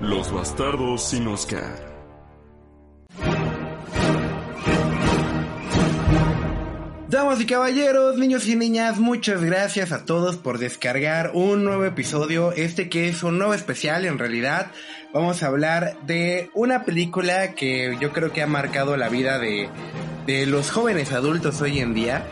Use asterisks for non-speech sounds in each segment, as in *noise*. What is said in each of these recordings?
Los bastardos sin Oscar. Damas y caballeros, niños y niñas, muchas gracias a todos por descargar un nuevo episodio, este que es un nuevo especial en realidad. Vamos a hablar de una película que yo creo que ha marcado la vida de, de los jóvenes adultos hoy en día.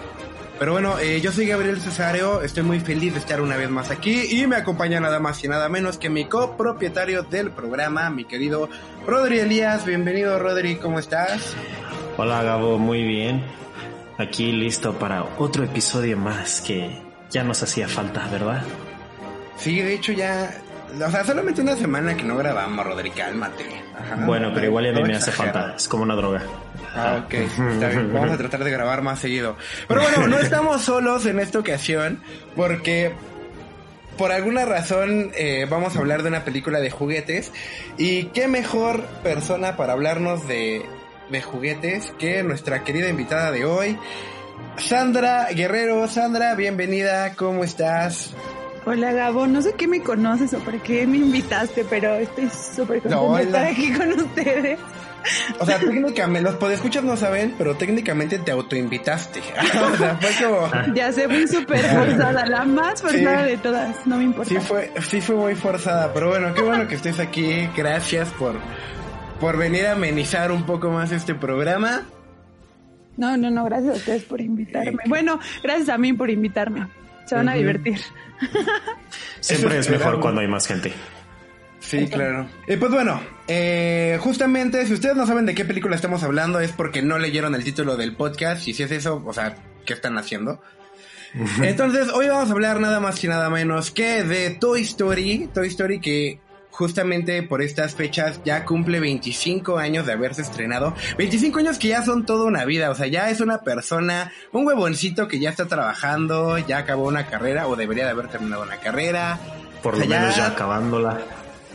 Pero bueno, eh, yo soy Gabriel Cesario, estoy muy feliz de estar una vez más aquí y me acompaña nada más y nada menos que mi copropietario del programa, mi querido Rodri Elías. Bienvenido Rodri, ¿cómo estás? Hola Gabo, muy bien. Aquí listo para otro episodio más que ya nos hacía falta, ¿verdad? Sí, de hecho ya... O sea, solamente una semana que no grabamos, Rodri, cálmate. Ajá, bueno, pero igual ya a mí no me hace falta, es como una droga. Ah, ok, está bien. *laughs* Vamos a tratar de grabar más seguido. Pero bueno, no estamos solos en esta ocasión porque por alguna razón eh, vamos a hablar de una película de juguetes y qué mejor persona para hablarnos de, de juguetes que nuestra querida invitada de hoy, Sandra Guerrero. Sandra, bienvenida, ¿cómo estás? Hola Gabo, no sé qué me conoces o por qué me invitaste, pero estoy súper contenta No, de estar aquí con ustedes. O sea, técnicamente, los podescuchas no saben, pero técnicamente te autoinvitaste. *laughs* o sea, fue como... *laughs* Ya sé, fui súper forzada, la más forzada Sí. de todas, no me importa. Sí fue, sí fue muy forzada, pero bueno, qué bueno que estés aquí. Gracias por, por venir a amenizar un poco más este programa. No, no, no, gracias a ustedes por invitarme. Bueno, gracias a mí por invitarme. Se van a divertir. Siempre es mejor cuando hay más gente. Sí, claro. Y pues bueno, eh, justamente, si ustedes no saben de qué película estamos hablando, es porque no leyeron el título del podcast. Y si es eso, o sea, ¿qué están haciendo? Entonces, hoy vamos a hablar nada más y nada menos que de Toy Story. Toy Story que justamente por estas fechas ya cumple 25 años de haberse estrenado. 25 años que ya son toda una vida. O sea, ya es una persona, un huevoncito que ya está trabajando, ya acabó una carrera o debería de haber terminado una carrera. Por O lo menos ya acabándola.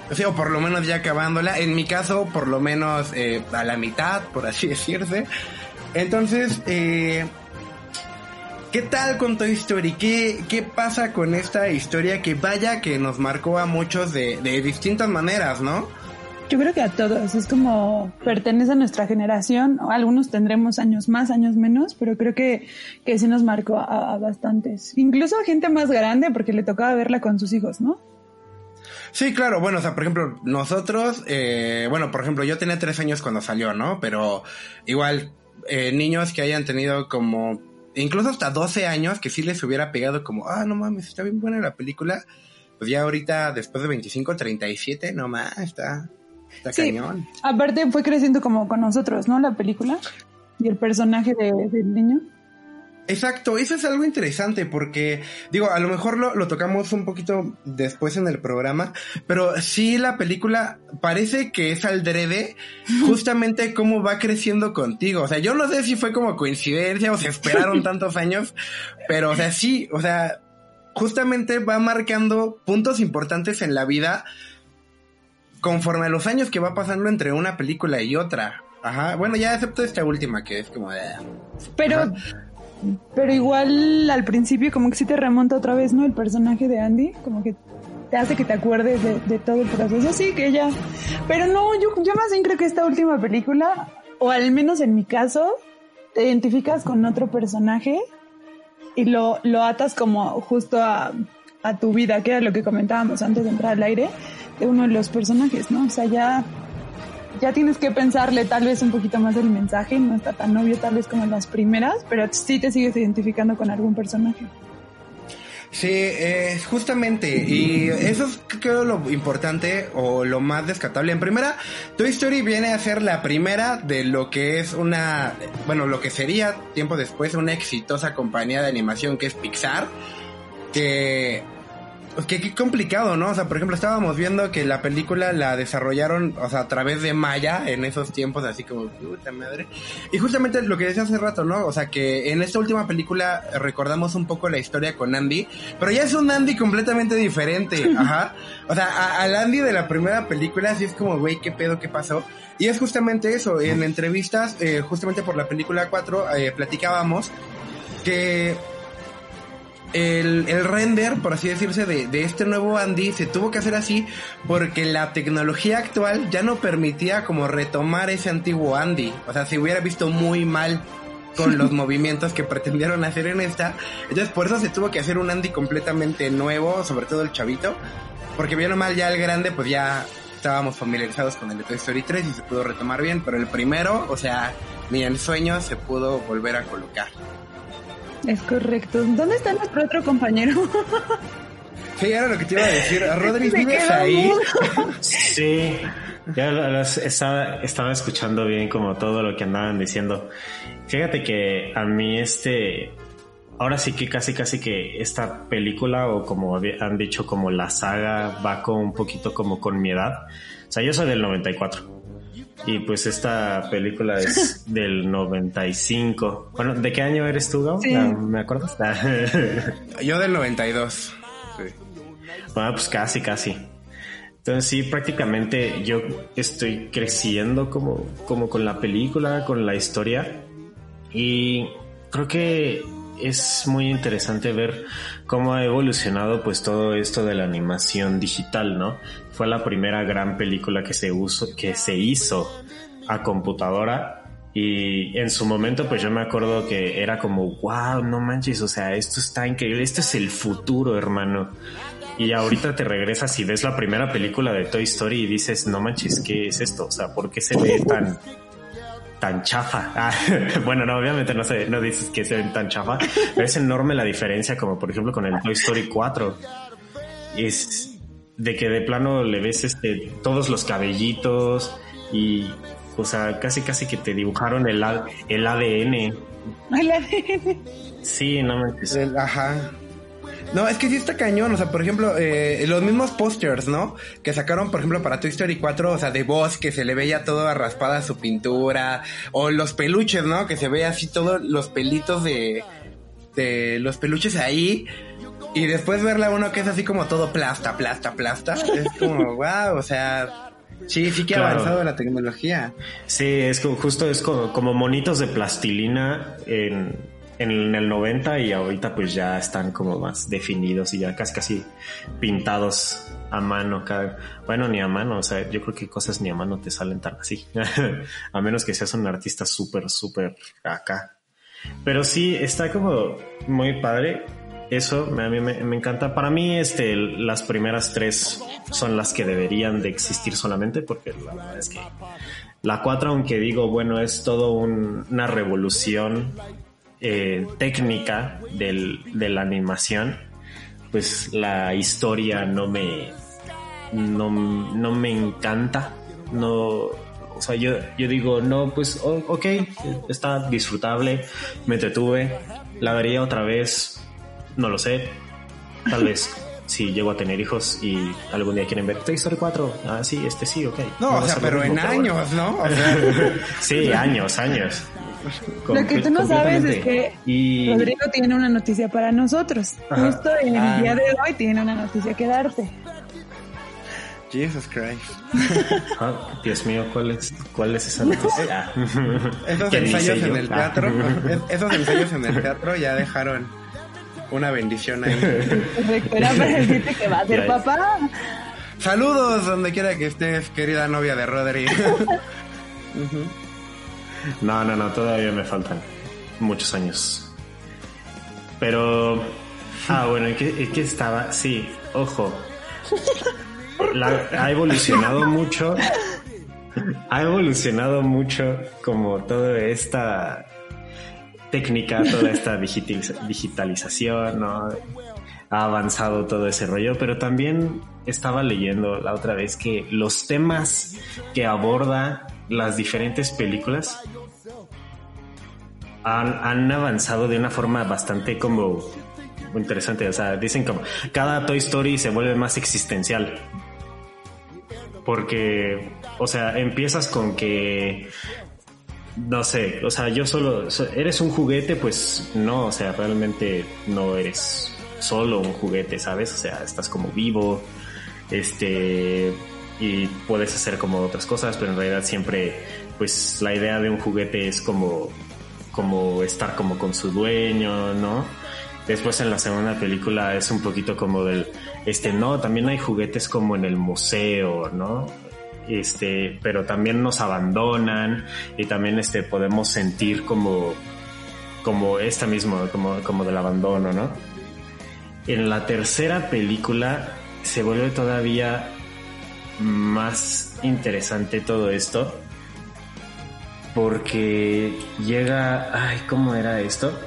O sea, o por lo menos ya acabándola. En mi caso, por lo menos eh, a la mitad, por así *laughs* decirse. Entonces, eh, ¿qué tal con Toy Story? ¿Qué, ¿Qué pasa con esta historia que vaya que nos marcó a muchos de, de distintas maneras, no? Yo creo que a todos, es como pertenece a nuestra generación, algunos tendremos años más, años menos, pero creo que, que sí nos marcó a, a bastantes. Incluso a gente más grande porque le tocaba verla con sus hijos, ¿no? Sí, claro, bueno, o sea, por ejemplo, nosotros, eh, bueno, por ejemplo, yo tenía tres años cuando salió, ¿no? Pero igual, eh, niños que hayan tenido como, incluso hasta 12 años, que sí les hubiera pegado como, ah, no mames, está bien buena la película, pues ya ahorita, después de 25, 37, no más, está, está Sí. cañón. Aparte fue creciendo como con nosotros, ¿no? La película y el personaje de- del niño. Exacto, eso es algo interesante porque, digo, a lo mejor lo, lo tocamos un poquito después en el programa, pero sí la película parece que es al drede justamente cómo va creciendo contigo. O sea, yo no sé si fue como coincidencia o se esperaron *laughs* tantos años, pero o sea, sí, o sea, justamente va marcando puntos importantes en la vida conforme a los años que va pasando entre una película y otra. Ajá, bueno, ya excepto esta última que es como de... Pero, Ajá. Pero igual al principio como que sí te remonta otra vez, ¿no? El personaje de Andy, como que te hace que te acuerdes de, todo el proceso. Sí, que ya. Pero no, yo, yo más bien creo que esta última película, o al menos en mi caso, te identificas con otro personaje y lo, lo atas como justo a, a tu vida, que era lo que comentábamos antes de entrar al aire, de uno de los personajes, ¿no? O sea, ya ya tienes que pensarle tal vez un poquito más el mensaje, no está tan obvio tal vez como en las primeras, pero sí te sigues identificando con algún personaje. Sí, es justamente, y eso es creo lo importante o lo más descatable. En primera, Toy Story viene a ser la primera de lo que es una, bueno, lo que sería tiempo después una exitosa compañía de animación que es Pixar, que Qué, qué, complicado, ¿no? O sea, por ejemplo, estábamos viendo que la película la desarrollaron, o sea, a través de Maya en esos tiempos, así como, puta madre. Y justamente lo que decía hace rato, ¿no? O sea, que en esta última película recordamos un poco la historia con Andy, pero ya es un Andy completamente diferente, *laughs* ajá. O sea, al Andy de la primera película, así es como, güey, ¿qué pedo, qué pasó? Y es justamente eso, en entrevistas, eh, justamente por la película 4, eh, platicábamos que el, el, render, por así decirse, de, de, este nuevo Andy se tuvo que hacer así porque la tecnología actual ya no permitía como retomar ese antiguo Andy. O sea, se hubiera visto muy mal con los *laughs* movimientos que pretendieron hacer en esta. Entonces, por eso se tuvo que hacer un Andy completamente nuevo, sobre todo el chavito. Porque bien o mal ya el grande, pues ya estábamos familiarizados con el de Toy Story 3 y se pudo retomar bien. Pero el primero, o sea, ni en sueños se pudo volver a colocar. Es correcto. ¿Dónde está nuestro otro compañero? Sí, era lo que te iba a decir. Rodri, ¿vives ahí? Sí, ya los estaba, estaba escuchando bien como todo lo que andaban diciendo. Fíjate que a mí este, ahora sí que casi casi que esta película o como han dicho como la saga va con un poquito como con mi edad. O sea, yo soy del 94. Y pues esta película es *laughs* del 95. Bueno, ¿de qué año eres tú, Gao? Sí. ¿Me acuerdas? *laughs* Yo del 92. Sí. Bueno, pues casi, casi. Entonces sí, prácticamente yo estoy creciendo como, como con la película, con la historia. Y creo que es muy interesante ver cómo ha evolucionado pues todo esto de la animación digital, ¿no? Fue la primera gran película que se, usó, que se hizo a computadora y en su momento pues yo me acuerdo que era como, wow, no manches, o sea, esto está increíble, esto es el futuro, hermano. Y ahorita te regresas y ves la primera película de Toy Story y dices, no manches, ¿qué es esto? O sea, ¿por qué se ve tan, tan chafa. *laughs* Ah, bueno, no, obviamente no sé, no dices que se ven tan chafa, pero es enorme la diferencia, como por ejemplo con el Toy Story 4. Es de que de plano le ves este, todos los cabellitos y, o sea, casi casi que te dibujaron el, el ADN. El ADN. Sí, no me Ajá. No, es que sí está cañón. O sea, por ejemplo, eh, los mismos posters, ¿no? Que sacaron, por ejemplo, para Toy Story 4, o sea, de voz, que se le veía todo raspada su pintura. O los peluches, ¿no? Que se ve así todos los pelitos de, de los peluches ahí. Y después verla uno que es así como todo plasta, plasta, plasta. Es como, *laughs* wow, o sea. Sí, sí que ha avanzado la tecnología. Sí, es como, justo es como, como monitos de plastilina en en el 90 y ahorita pues ya están como más definidos y ya casi casi pintados a mano bueno ni a mano o sea yo creo que cosas ni a mano te salen tan así *laughs* a menos que seas un artista súper súper acá. Pero sí está como muy padre eso a mí me, encanta. Para mí este las primeras tres son las que deberían de existir solamente porque la 4 aunque digo bueno es todo un, una revolución eh, técnica del, de la animación, pues la historia no me, no, no me encanta. No, o sea, yo, yo digo, no, pues, ok, está disfrutable, me entretuve, la vería otra vez, no lo sé, tal vez si llego a tener hijos y algún día quieren ver Toy Story 4, ah, sí, este sí, ok. No, o sea, pero en años, ¿no? sí, años, años. Lo que tú no sabes es que Rodrigo tiene una noticia para nosotros. Justo en el ah. día de hoy tiene una noticia que darte. Jesus Christ. *laughs* Ah, Dios mío, ¿cuál es, cuál es esa noticia? esos ensayos en el teatro, esos ensayos en el teatro ya dejaron una bendición ahí. Era para decirte que va a ser papá. Saludos donde quiera que estés, querida novia de Rodri. *laughs* No, no, no, todavía me faltan muchos años. Pero. Ah, bueno, ¿en qué, estaba? Sí, ojo. ha evolucionado mucho. ha evolucionado mucho como toda esta técnica, toda esta digitalización, ¿no? Ha avanzado todo ese rollo, pero también estaba leyendo la otra vez que los temas que aborda las diferentes películas han, han avanzado de una forma bastante como interesante. O sea, dicen como cada Toy Story se vuelve más existencial. Porque, o sea, empiezas con que no sé, o sea, yo solo, eres un juguete, pues no, o sea, realmente no eres solo un juguete, ¿sabes? O sea, estás como vivo, este, y puedes hacer como otras cosas, pero en realidad siempre, pues la idea de un juguete es como, como estar como con su dueño, ¿no? Después en la segunda película es un poquito como del, este, no, también hay juguetes como en el museo, ¿no? este, pero también nos abandonan y también este, podemos sentir como, como esta mismo, como, como del abandono, ¿no? En la tercera película se vuelve todavía más interesante todo esto porque llega, ay, ¿cómo era esto?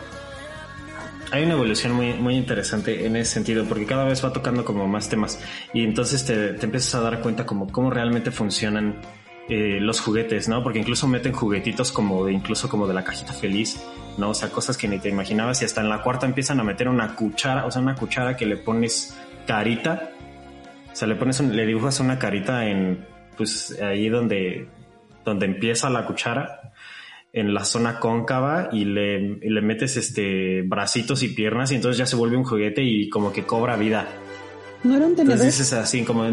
hay una evolución muy, muy interesante en ese sentido, porque cada vez va tocando como más temas y entonces te, te empiezas a dar cuenta como cómo realmente funcionan eh, los juguetes, ¿no? Porque incluso meten juguetitos como de, incluso como de la cajita feliz, ¿no? O sea, cosas que ni te imaginabas y hasta en la cuarta empiezan a meter una cuchara, o sea, una cuchara que le pones carita, o sea, le pones, le dibujas una carita en, pues ahí donde, donde empieza la cuchara en la zona cóncava y le, le, metes este bracitos y piernas y entonces ya se vuelve un juguete y como que cobra vida. No era un tenedor. Entonces dices así como...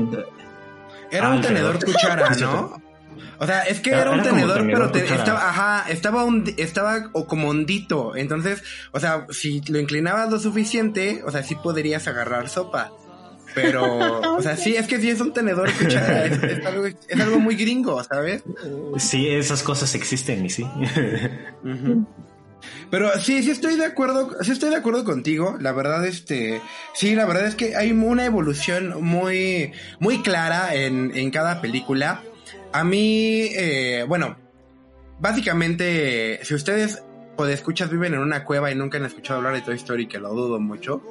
Era un tenedor cuchara, *laughs* ¿no? O sea, es que era, un tenedor, pero estaba, ajá, estaba, estaba o como hondito. Entonces, o sea, si lo inclinabas lo suficiente, o sea, sí podrías agarrar sopa. Pero, *laughs* o sea, sí, es que sí es un tenedor cuchara, es, algo, muy gringo, ¿sabes? Sí, esas cosas existen y sí. *laughs* Pero sí, sí estoy de acuerdo, sí estoy de acuerdo contigo. La verdad, este, sí, la verdad es que hay una evolución muy, muy clara en, en cada película. A mí, eh, bueno, básicamente, si ustedes o de escuchas viven en una cueva y nunca han escuchado hablar de Toy Story, que lo dudo mucho,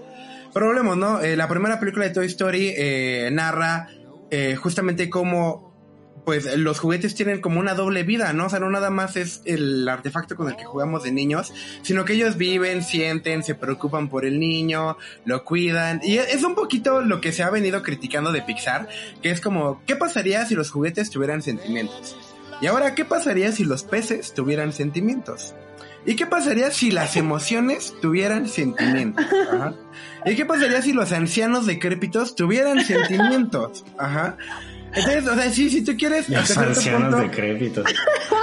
Problema, ¿no? Eh, la primera película de Toy Story eh, narra eh, justamente cómo pues los juguetes tienen como una doble vida, ¿no? O sea, no nada más es el artefacto con el que jugamos de niños, sino que ellos viven, sienten, se preocupan por el niño, lo cuidan. Y es un poquito lo que se ha venido criticando de Pixar, que es como, ¿qué pasaría si los juguetes tuvieran sentimientos? Y ahora, ¿qué pasaría si los peces tuvieran sentimientos? ¿Y qué pasaría si las *laughs* emociones tuvieran sentimientos? Ajá. ¿Y qué pasaría si los ancianos decrépitos tuvieran *laughs* sentimientos? Ajá. Entonces, o sea, sí, si tú quieres... Los ancianos decrépitos.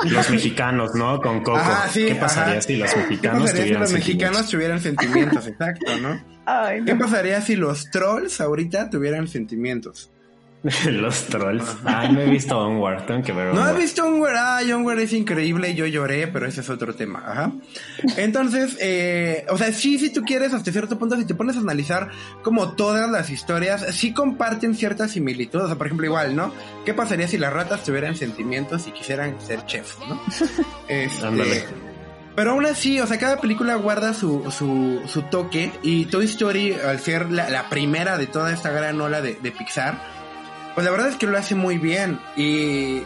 Los *laughs* mexicanos, ¿no? Con Coco. ¿Qué pasaría si los mexicanos tuvieran si los mexicanos tuvieran sentimientos? Exacto, ¿no? Ay, no. ¿Qué pasaría si los trolls ahorita tuvieran sentimientos? *laughs* Los trolls. Ay, no he visto Onward, tengo que ver No he visto Onward. Ay, Onward es increíble. Yo lloré, pero ese es otro tema. Ajá. Entonces, eh, o sea, sí, si tú quieres, hasta cierto punto, si te pones a analizar como todas las historias, sí comparten ciertas similitudes. O sea, por ejemplo, igual, ¿no? ¿Qué pasaría si las ratas tuvieran sentimientos y quisieran ser chefs, ¿no? *laughs* Este, pero aún así, o sea, cada película guarda su, su, su toque y Toy Story, al ser la, primera de toda esta gran ola de, de Pixar, pues la verdad es que lo hace muy bien y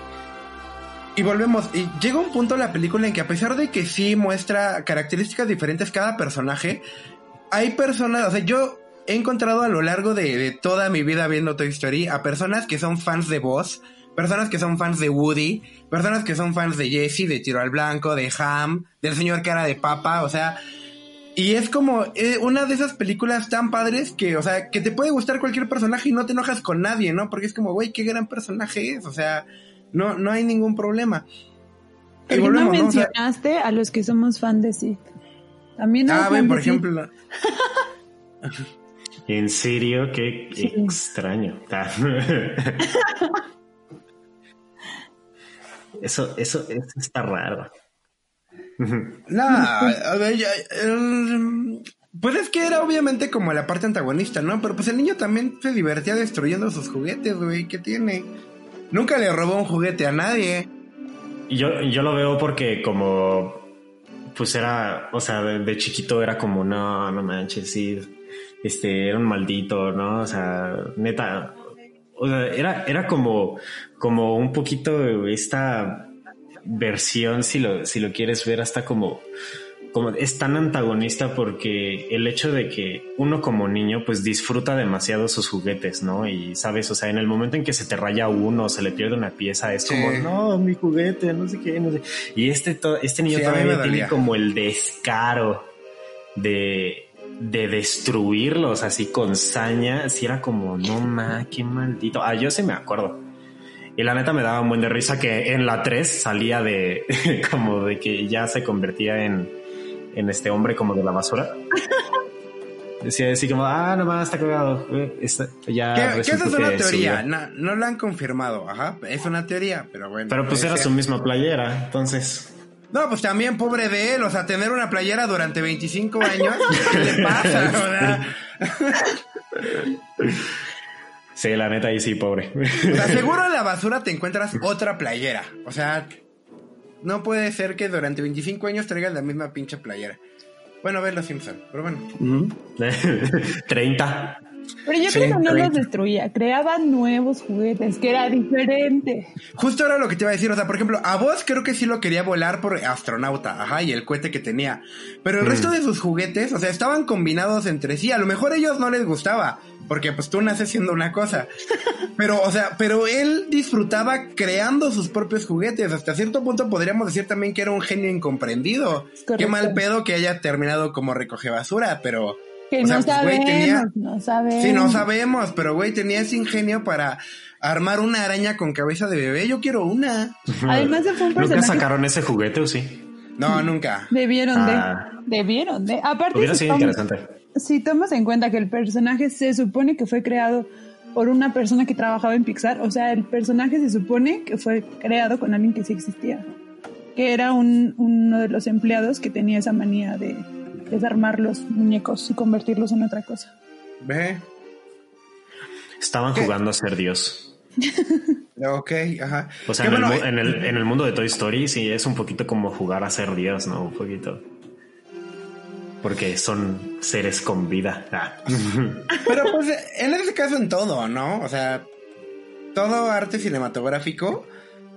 y volvemos, y llega un punto en la película en que a pesar de que sí muestra características diferentes cada personaje, hay personas, o sea, yo he encontrado a lo largo de, toda mi vida viendo Toy Story a personas que son fans de Buzz, personas que son fans de Woody, personas que son fans de Jesse, de Tiro al Blanco, de Ham, del señor cara de papa, o sea, y es como eh, una de esas películas tan padres que, o sea, que te puede gustar cualquier personaje y no te enojas con nadie, ¿no? Porque es como, güey, qué gran personaje es, o sea, no, no hay ningún problema. Y no mencionaste a los que somos fan de Sid. También Ah, ven, por ejemplo. *laughs* en serio, qué extraño. *laughs* eso, eso, eso está raro. No, pues es que era obviamente como la parte antagonista, ¿no? Pero pues el niño también se divertía destruyendo sus juguetes, güey, ¿qué tiene? nunca le robó un juguete a nadie. Yo, yo lo veo porque como, pues era, o sea, de, de chiquito era como, no, no manches, sí, este, era un maldito, ¿no? O sea, neta, o sea, era, era como, como un poquito esta versión, si lo, si lo quieres ver, hasta como, como es tan antagonista porque el hecho de que uno como niño pues disfruta demasiado sus juguetes, ¿no? Y sabes, o sea, en el momento en que se te raya uno, se le pierde una pieza, es Sí. como, no, mi juguete, no sé qué, no sé. Y este, este niño Sí, todavía tiene como el descaro de, de destruirlos así con saña, si era como, no ma, qué maldito. Ah, yo sí me acuerdo. Y la neta me daba un buen de risa que en la 3 salía de *laughs* como de que ya se convertía en, en este hombre como de la basura. *laughs* Decía así como, ah, nomás está cagado. eh, está- ya esa resultó es una teoría, no, no lo han confirmado, ajá, es una teoría, pero bueno. Pero pues puede era su misma playera, entonces. No, pues también pobre de él, o sea, tener una playera durante 25 años, ¿qué le pasa? *laughs* Sí, la neta ahí sí, pobre. o sea, *laughs* seguro en la basura te encuentras otra playera, o sea, no puede ser que durante 25 años traigas la misma pinche playera. Bueno, ven los Simpson, pero bueno. 30. *laughs* Pero yo Sí, creo que no los destruía, creaba nuevos juguetes, que era diferente. Justo era lo que te iba a decir, o sea, por ejemplo, a vos creo que sí lo quería volar por astronauta, ajá, y el cohete que tenía. Pero el Mm. resto de sus juguetes, o sea, estaban combinados entre sí. A lo mejor a ellos no les gustaba, porque pues tú naces siendo una cosa. Pero, o sea, pero él disfrutaba creando sus propios juguetes. Hasta cierto punto podríamos decir también que era un genio incomprendido. Correcto. Qué mal pedo que haya terminado como recoge basura, pero... Que o sea, no pues, güey, tenía- no sabemos. Sí, no sabemos, pero güey, tenía ese ingenio para armar una araña con cabeza de bebé. Yo quiero una. Además de fue un ¿Nunca sacaron ese juguete o sí? No, nunca. Debieron Ah. de. Debieron de. Aparte, Hubiera si sido interesante. Si tomas en cuenta que el personaje se supone que fue creado por una persona que trabajaba en Pixar, o sea, el personaje se supone que fue creado con alguien que sí existía, que era un, uno de los empleados que tenía esa manía de desarmar los muñecos y convertirlos en otra cosa. Ve. Estaban ¿Qué? jugando a ser Dios. *laughs* Ok, ajá. O sea, en, bueno, el, en, el, en el mundo de Toy Story sí es un poquito como jugar a ser Dios, ¿no? Un poquito. Porque son seres con vida. Ah. Pero pues en ese caso en todo, ¿no? O sea, todo arte cinematográfico,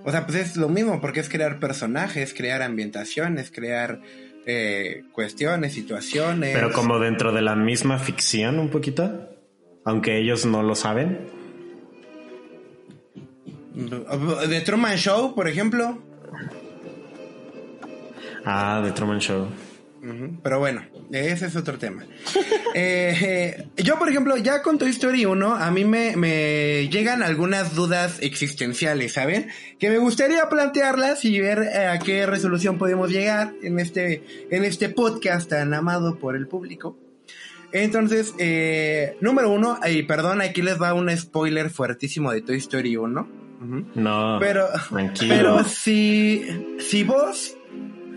o sea, pues es lo mismo, porque es crear personajes, crear ambientaciones, crear eh, cuestiones, situaciones. Pero como dentro de la misma ficción un poquito. Aunque ellos no lo saben. De Truman Show, por ejemplo. Ah, The Truman Show. Pero bueno, ese es otro tema. *laughs* Eh, eh, yo, por ejemplo, ya con Toy Story 1, a mí me, me llegan algunas dudas existenciales, ¿saben? Que me gustaría plantearlas y ver eh, a qué resolución podemos llegar en este, en este podcast tan amado por el público. Entonces, eh, número uno, y perdón, aquí les va un spoiler fuertísimo de Toy Story 1. Ujú. No. Pero, Tranquilo. pero si, si vos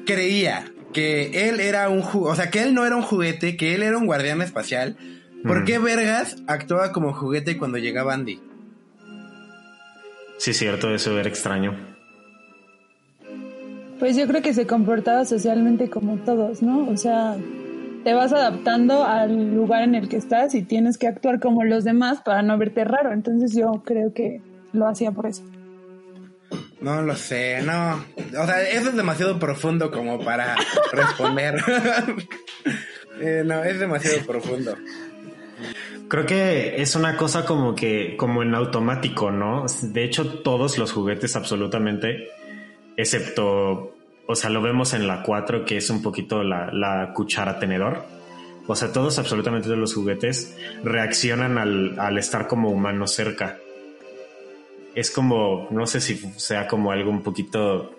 creía que él era un o sea, que él no era un juguete, que él era un guardián espacial, ¿por Mm. qué Vergas actuaba como juguete cuando llegaba Andy? Sí, cierto, eso era extraño. Pues yo creo que se comportaba socialmente como todos, ¿no? O sea, te vas adaptando al lugar en el que estás y tienes que actuar como los demás para no verte raro. Entonces yo creo que lo hacía por eso. No lo sé, no. O sea, eso es demasiado profundo como para responder. *laughs* Eh, no, es demasiado profundo. Creo que es una cosa como que, como en automático, ¿no? De hecho, todos los juguetes absolutamente, excepto, o sea, lo vemos en la 4, que es un poquito la, la cuchara tenedor. O sea, todos absolutamente todos los juguetes reaccionan al, al estar como humano cerca. Es como, no sé si sea como algo un poquito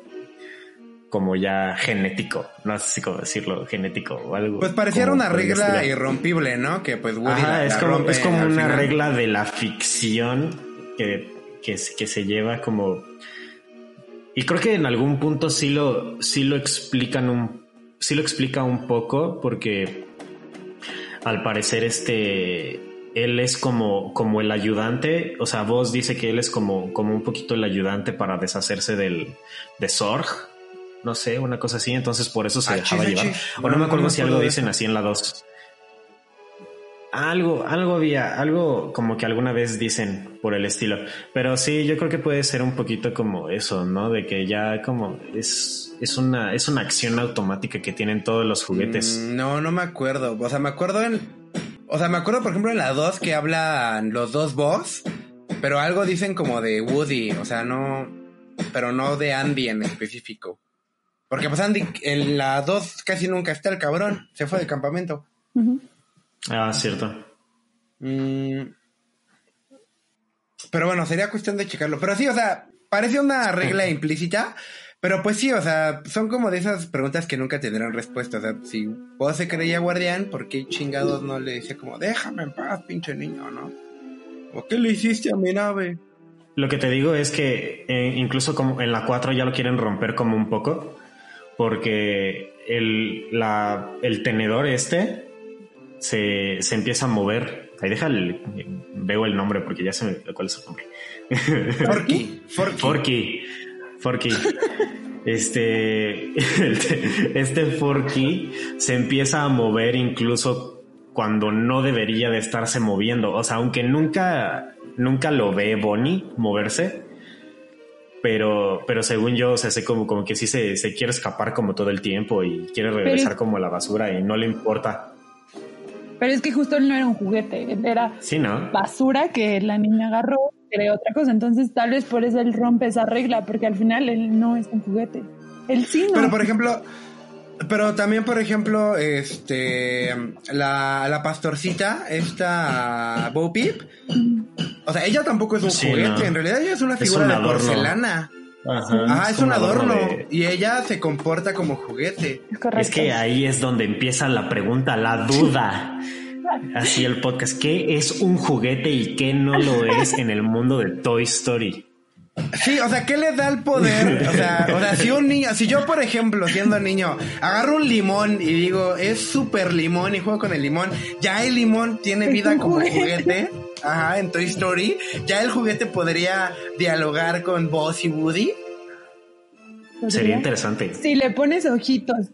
como ya genético, no sé si cómo decirlo, genético o algo. Pues pareciera una regla irrompible, ¿no? Que pues Woody Ajá, la- es la como, rompe es como una final. regla de la ficción que, que, que se lleva como... Y creo que en algún punto sí lo, sí lo explican un... Sí lo explica un poco porque al parecer este... él es como, como el ayudante, o sea, vos dice que él es como, como un poquito el ayudante para deshacerse del, de Sorg, no sé, una cosa así, entonces por eso se Ah, dejaba chis, llevar. chis. O no, No, me acuerdo no si algo dicen así en la 2. Algo, algo había, algo como que alguna vez dicen por el estilo. Pero sí, yo creo que puede ser un poquito como eso, ¿no? De que ya como es, es una, es una acción automática que tienen todos los juguetes. Mm, No, no me acuerdo. O sea, me acuerdo en. O sea, me acuerdo, por ejemplo, en la 2 que hablan los dos boss, pero algo dicen como de Woody, o sea, no. Pero no de Andy en específico. Porque pues Andy en la 2 casi nunca está el cabrón, se fue de campamento. Ah, cierto. Mm. Pero bueno, sería cuestión de checarlo. Pero sí, o sea, parece una regla *clears throat* implícita. Pero pues sí, o sea, son como de esas preguntas que nunca tendrán respuesta. O sea, si vos se creía guardián, ¿por qué chingados no le decía como, déjame en paz, pinche niño, no? ¿O qué le hiciste a mi nave? Lo que te digo es que eh, incluso como en la 4 ya lo quieren romper como un poco, porque el, la, el tenedor este se, se empieza a mover. Ahí deja el, veo el nombre porque ya se me cuál es el nombre. Forky, *laughs* Forky. Forky. Forky. Este, *laughs* este Forky se empieza a mover incluso cuando no debería de estarse moviendo. O sea, aunque nunca, nunca lo ve Bonnie moverse, pero, pero según yo, o sea, sé como, como que sí se, se quiere escapar como todo el tiempo y quiere regresar Pero- como a la basura y no le importa. Pero es que justo él no era un juguete, era Sí, ¿no? basura que la niña agarró, creó otra cosa. Entonces, tal vez por eso él rompe esa regla, porque al final él no es un juguete. Él sí no. Pero por ejemplo, pero también por ejemplo, este, la, la pastorcita, esta Bo Peep, o sea, ella tampoco es un Sí, juguete, no. en realidad ella es una Es figura un de porcelana. Ajá, Ajá, es un adorno. de- Y ella se comporta como juguete. correcto. Es que ahí es donde empieza la pregunta, la duda. *laughs* Así el podcast, ¿qué es un juguete y qué no lo es en el mundo de Toy Story? Sí, o sea, ¿qué le da el poder? O sea, o sea, si un niño, si yo, por ejemplo, siendo niño, agarro un limón y digo, es súper limón y juego con el limón, ya el limón tiene vida como juguete. juguete. Ajá, en Toy Story, ya el juguete podría dialogar con Buzz y Woody. ¿Podría? Sería interesante. Si le pones ojitos.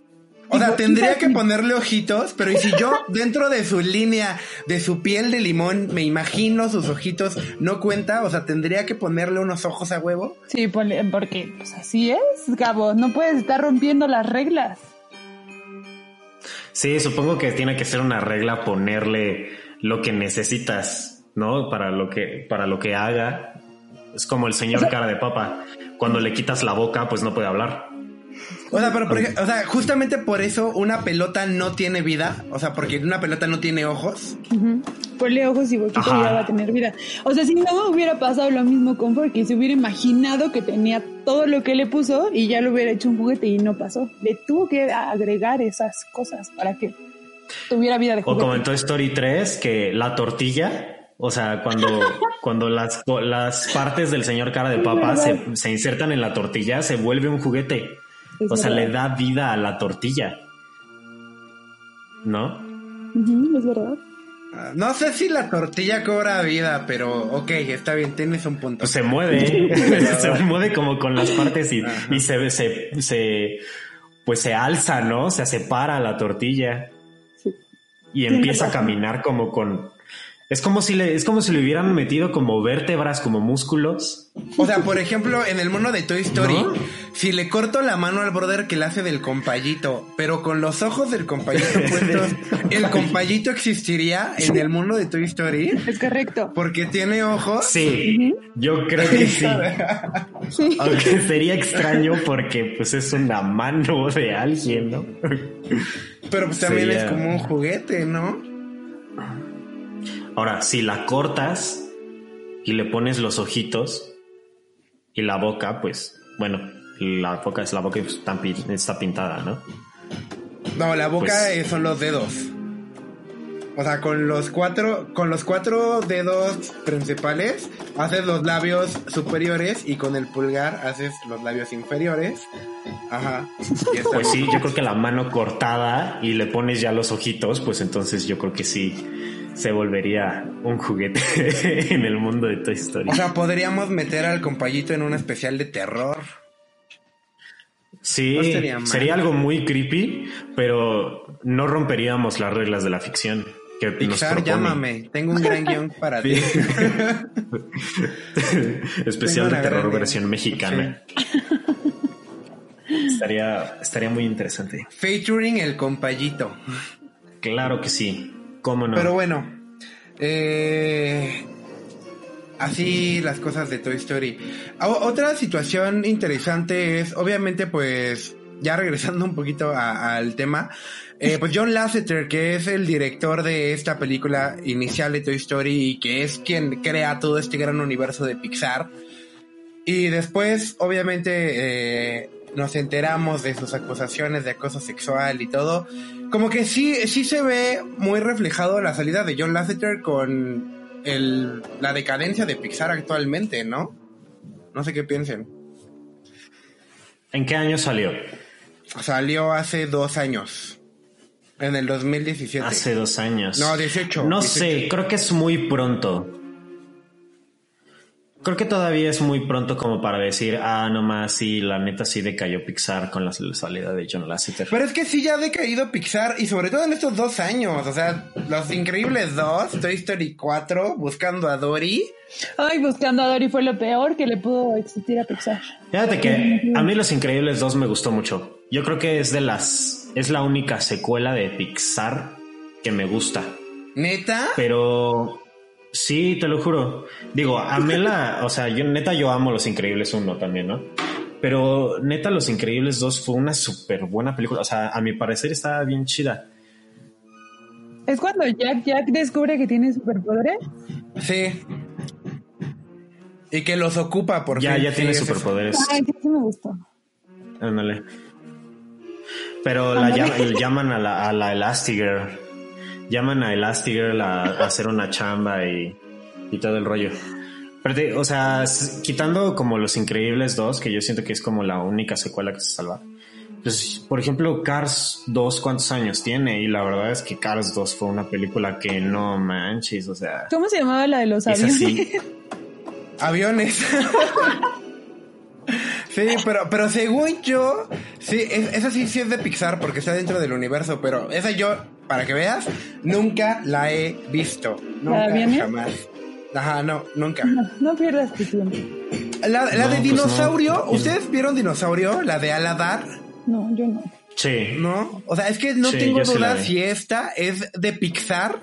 O sea, tendría que ponerle ojitos, pero y si yo *laughs* dentro de su línea de su piel de limón me imagino sus ojitos, no cuenta, o sea, tendría que ponerle unos ojos a huevo. Sí, ponle- porque pues así es, Gabo. No puedes estar rompiendo las reglas. Sí, supongo que tiene que ser una regla ponerle lo que necesitas, ¿no? Para lo que, para lo que haga. Es como el señor cara de papa. Cuando le quitas la boca, pues no puede hablar. O sea, pero por ej- o sea, justamente por eso una pelota no tiene vida, o sea, porque una pelota no tiene ojos. Ujú. Ponle ojos y Ajá. y ya va a tener vida. O sea, si no hubiera pasado lo mismo con Forky, se hubiera imaginado que tenía todo lo que le puso y ya lo hubiera hecho un juguete y no pasó. Le tuvo que agregar esas cosas para que tuviera vida de O juguete. como en Toy Story 3, que la tortilla, o sea, cuando, *laughs* cuando las, las partes del señor cara de papa se, se insertan en la tortilla, se vuelve un juguete. Es O sea, verdad. le da vida a la tortilla. ¿No? Ujú, es verdad. Ah, No sé si la tortilla cobra vida, pero ok, está bien, tienes un punto. Pues se mueve, *laughs* se mueve como con las partes y, y se, se, se, pues se alza, ¿no? Se separa la tortilla Sí. y empieza a caminar como con, es como si le, es como si le hubieran metido como vértebras, como músculos. O sea, por ejemplo, en el mono de Toy Story, ¿No? si le corto la mano al brother que le hace del compayito, pero con los ojos del compayito *laughs* puestos, ¿el compayito existiría en el mundo de Toy Story? Es correcto. Porque tiene ojos. Sí, yo creo que sí. *laughs* Sí. Aunque sería extraño porque pues es una mano de alguien, ¿no? Pero pues también Sería- es como un juguete, ¿no? Ahora, si la cortas y le pones los ojitos y la boca, pues, bueno, la boca es la boca pues, está, pin- está pintada, ¿no? No, la boca Pues- son los dedos. O sea, con los cuatro, con los cuatro dedos principales haces los labios superiores y con el pulgar haces los labios inferiores. Ajá. Y Pues sí, yo creo que la mano cortada y le pones ya los ojitos, pues entonces yo creo que sí, se volvería un juguete *laughs* en el mundo de Toy Story. O sea, podríamos meter al compayito en un especial de terror. Sí, no sería algo muy creepy, pero no romperíamos las reglas de la ficción. Que Pixar, llámame. Tengo un gran guion para ti. *laughs* Especial Tengo de terror versión mexicana. Estaría, estaría muy interesante. Featuring el compayito. Claro que sí. ¿Cómo no? Pero bueno, eh, así las cosas de Toy Story. O- otra situación interesante es, obviamente, pues, ya regresando un poquito al tema, eh, pues John Lasseter, que es el director de esta película inicial de Toy Story y que es quien crea todo este gran universo de Pixar. Y después, obviamente, eh, nos enteramos de sus acusaciones de acoso sexual y todo. Como que sí, sí se ve muy reflejado la salida de John Lasseter con el, la decadencia de Pixar actualmente, ¿no? No sé qué piensen. ¿En qué año salió? Salió hace dos años. En el 2017. Hace dos años. No, 18, No 18. sé, creo que es muy pronto. Creo que todavía es muy pronto como para decir, ah, nomás sí, la neta sí decayó Pixar con la salida de John Lasseter. Pero es que sí ya ha decaído Pixar y sobre todo en estos dos años. O sea, Los Increíbles 2, Toy Story 4, Buscando a Dory. Ay, buscando a Dory fue lo peor que le pudo existir a Pixar. Fíjate que a mí Los Increíbles 2 me gustó mucho. Yo creo que es de las, es la única secuela de Pixar que me gusta. ¿Neta? Pero sí, te lo juro. Digo, amé la, o sea, yo neta yo amo Los Increíbles 1 también, ¿no? Pero neta Los Increíbles 2 fue una súper buena película. O sea, a mi parecer estaba bien chida. Es cuando Jack Jack descubre que tiene superpoderes. Sí. Y que los ocupa por Ya, fin. ya Sí, tiene es superpoderes. Ay, sí, sí me gustó. Ándale. Pero la llaman a la, a la Elastigirl. Llaman a Elastigirl a, a hacer una chamba y, y todo el rollo. Pero te- o sea, quitando como Los Increíbles 2, que yo siento que es como la única secuela que se salva. Pues, por ejemplo, Cars 2, ¿cuántos años tiene? Y la verdad es que Cars 2 fue una película que no manches, o sea, ¿Cómo se llamaba la de los es aviones? así. Aviones. sí, pero, pero según yo, sí, es- esa sí, sí es de Pixar porque está dentro del universo, pero esa yo, para que veas, nunca la he visto. ¿La Nunca, aviones? jamás. Ajá, no, nunca. No, no pierdas tu tiempo. La, la No, de pues dinosaurio, no. ¿ustedes vieron dinosaurio? La de Aladar, No, yo no. Sí. ¿no? O sea, es que no Sí, tengo sí la duda si esta es de Pixar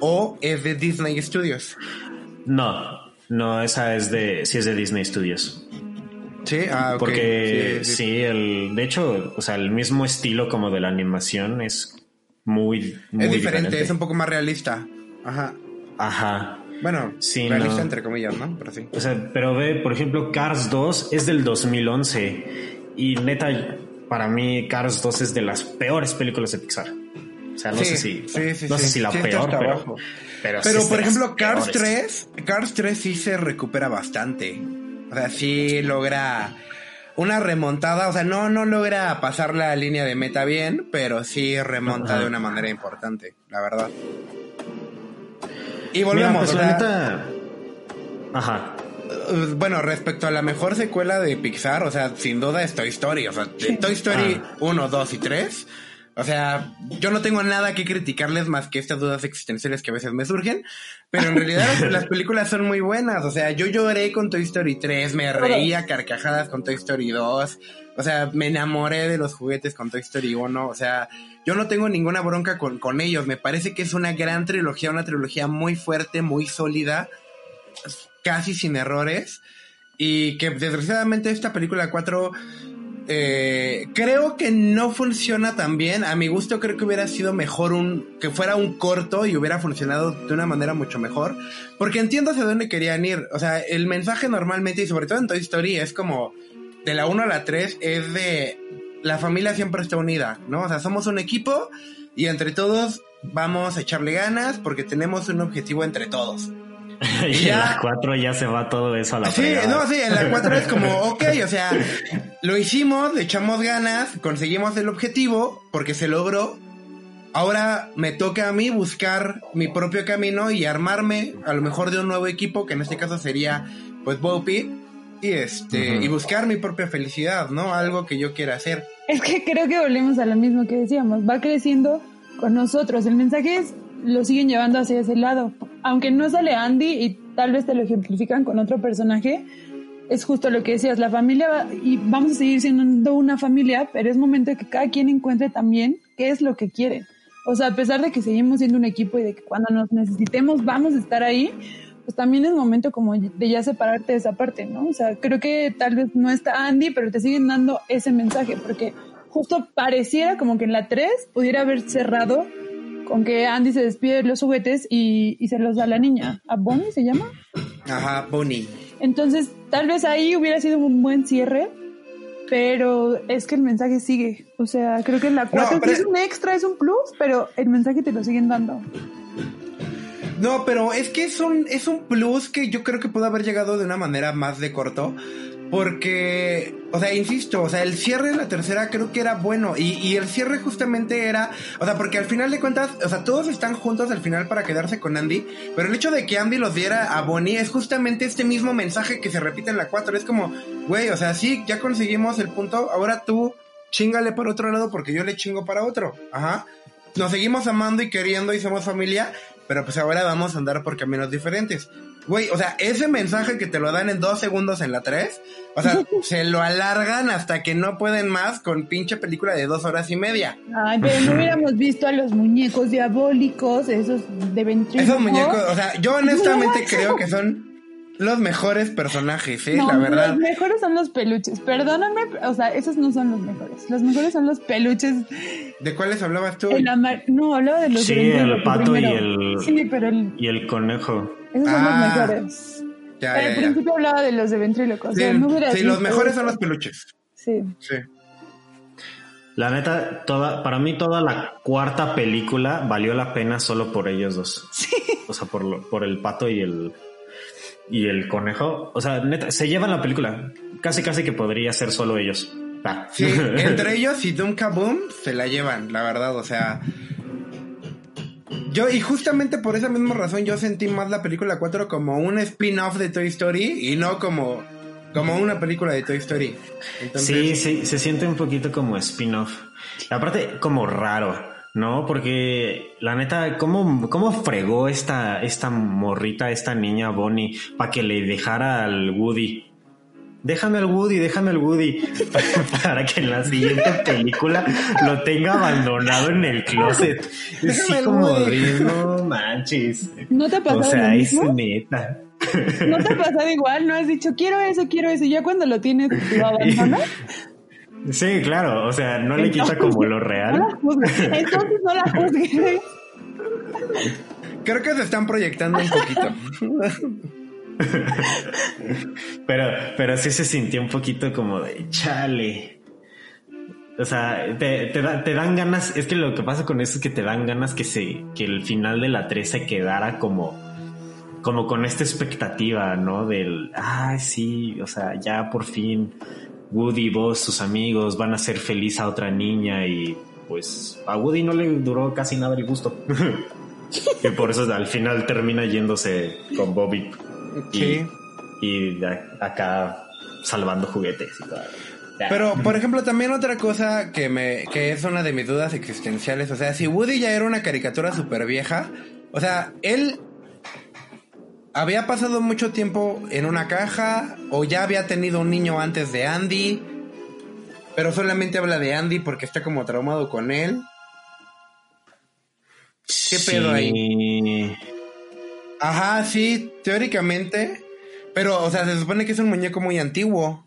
o es de Disney Studios. No, no, esa es de, sí es de Disney Studios. Sí, ah, ok. Porque Sí, sí, sí. el, de hecho, o sea, el mismo estilo como de la animación es muy, muy es diferente, es un poco más realista. Ajá. Ajá. Bueno, Sí, realista no. entre comillas, ¿no? Pero sí. O sea, pero ve, por ejemplo, Cars 2 es del 2011 y neta, para mí Cars 2 es de las peores películas de Pixar. O sea, no Sí, sé si, sí, sí, no sé sí. si la peor, pero, pero, por ejemplo, Cars peores. 3, Cars 3 sí se recupera bastante. O sea, sí logra una remontada. O sea, no, no logra pasar la línea de meta bien, pero sí remonta Ajá. de una manera importante, la verdad. Y Mira, volvemos, pues la. Ajá. Bueno, respecto a la mejor secuela de Pixar, o sea, sin duda es Toy Story. O sea, Toy Story Ah. 1, 2 y 3. O sea, yo no tengo nada que criticarles más que estas dudas existenciales que a veces me surgen. Pero en realidad las, *laughs* las películas son muy buenas. O sea, yo lloré con Toy Story 3, me reía a carcajadas con Toy Story 2. O sea, me enamoré de los juguetes con Toy Story 1. O sea, yo no tengo ninguna bronca con, con ellos. Me parece que es una gran trilogía, una trilogía muy fuerte, muy sólida casi sin errores. Y que desgraciadamente esta película 4 eh, creo que no funciona tan bien. A mi gusto creo que hubiera sido mejor un que fuera un corto y hubiera funcionado de una manera mucho mejor. Porque entiendo hacia dónde querían ir. O sea, el mensaje normalmente y sobre todo en Toy Story es como de la 1 a la 3 es de la familia siempre está unida, ¿no? O sea, somos un equipo y entre todos vamos a echarle ganas porque tenemos un objetivo entre todos. *laughs* y en ya- la 4 ya se va todo eso a la Sí, fregada. no, sí, en la 4 es como, *laughs* ok, o sea, lo hicimos, le echamos ganas, conseguimos el objetivo, porque se logró. ahora me toca a mí buscar mi propio camino y armarme a lo mejor de un nuevo equipo, que en este caso sería pues Bopy, y este, y buscar mi propia felicidad, ¿no? Algo que yo quiera hacer. Es que creo que volvemos a lo mismo que decíamos, va creciendo con nosotros. El mensaje es, lo siguen llevando hacia ese lado. Aunque no sale Andy y tal vez te lo ejemplifican con otro personaje, es justo lo que decías, la familia va, y vamos a seguir siendo una familia, pero es momento de que cada quien encuentre también qué es lo que quiere. O sea, a pesar de que seguimos siendo un equipo y de que cuando nos necesitemos vamos a estar ahí, pues también es momento como de ya separarte de esa parte, ¿no? O sea, creo que tal vez no está Andy, pero te siguen dando ese mensaje, porque justo pareciera como que en la 3 pudiera haber cerrado con que Andy se despide de los juguetes y, y se los da a la niña. ¿A Bonnie se llama? Ajá, Bonnie. Entonces, tal vez ahí hubiera sido un buen cierre, pero es que el mensaje sigue. O sea, creo que la 4 es un extra, es un plus, pero el mensaje te lo siguen dando. No, pero es que es un, es un plus que yo creo que pudo haber llegado de una manera más de corto. Porque, o sea, insisto, o sea, el cierre de la tercera creo que era bueno. Y, y, el cierre justamente era, o sea, porque al final de cuentas, o sea, todos están juntos al final para quedarse con Andy. Pero el hecho de que Andy los diera a Bonnie es justamente este mismo mensaje que se repite en la 4. Es como, güey, o sea, sí, ya conseguimos el punto. Ahora tú chingale para otro lado porque yo le chingo para otro. Ajá. Nos seguimos amando y queriendo y somos familia. Pero pues ahora vamos a andar por caminos diferentes. Güey, o sea, ese mensaje que te lo dan en dos segundos en la 3, o sea, *laughs* se lo alargan hasta que no pueden más con pinche película de dos horas y media. Ay, pero no hubiéramos visto a los muñecos diabólicos, esos de ventríloco. Esos muñecos, o sea, yo honestamente creo que son los mejores personajes, ¿eh? la verdad. Los mejores son los peluches. Perdóname, o sea, esos no son los mejores. Los mejores son los peluches. ¿De cuáles hablabas tú? El amar... No, hablaba de los Sí, el pato y el. Sí, pero el. Y el conejo. Esos son Ah. los mejores. Ya, Pero ya, al ya. principio hablaba de los de ventríloco. O Sí, sea, no hubieras sí, los mejores son los peluches. Sí. Sí. La neta, toda, para mí toda la cuarta película valió la pena solo por ellos dos. O sea, por, lo- por el pato y el y el conejo. O sea, neta, se llevan la película. Casi casi que podría ser solo ellos. Ah. Sí, *laughs* entre ellos y Doom Kaboom se la llevan, la verdad, o sea. Yo, y justamente por esa misma razón, yo sentí más la película 4 como un spin-off de Toy Story y no como, como una película de Toy Story. Entonces, Sí, sí, se siente un poquito como spin-off. Aparte, como raro, ¿no? Porque la neta, ¿cómo, cómo fregó esta, esta morrita, esta niña Bonnie, para que le dejara al Woody? Déjame al Woody, déjame al Woody. *laughs* Para que en la siguiente película lo tenga abandonado en el closet. Sí, como no manches. ¿No te ha pasado O sea, lo es mismo? neta. ¿No te ha pasado igual? ¿No has dicho quiero eso, quiero eso? Y ya cuando lo tienes, lo abandonas. Sí, claro, o sea, no le quita como lo No real. la juzgues. Entonces no la juzgues. creo que se están proyectando un poquito. *laughs* *laughs* Pero, pero sí se sintió un poquito como de chale. O sea, te, te, da- te dan ganas, es que lo que pasa con eso es que te dan ganas que se, que el final de la 3 se quedara como, como con esta expectativa, ¿no? Del, ay, sí, o sea, ya por fin Woody, vos, sus amigos van a hacer feliz a otra niña y pues a Woody no le duró casi nada el gusto. *laughs* y por eso al final termina yéndose con Bobby Sí. y acá salvando juguetes y todo. Pero, por ejemplo, también otra cosa que me, que es una de mis dudas existenciales. O sea, si Woody ya era una caricatura súper vieja, o sea, él había pasado mucho tiempo en una caja, o ya había tenido un niño antes de Andy, pero solamente habla de Andy porque está como traumado con él. ¿Qué pedo ahí? Ajá, sí, teóricamente. Pero, o sea, se supone que es un muñeco muy antiguo.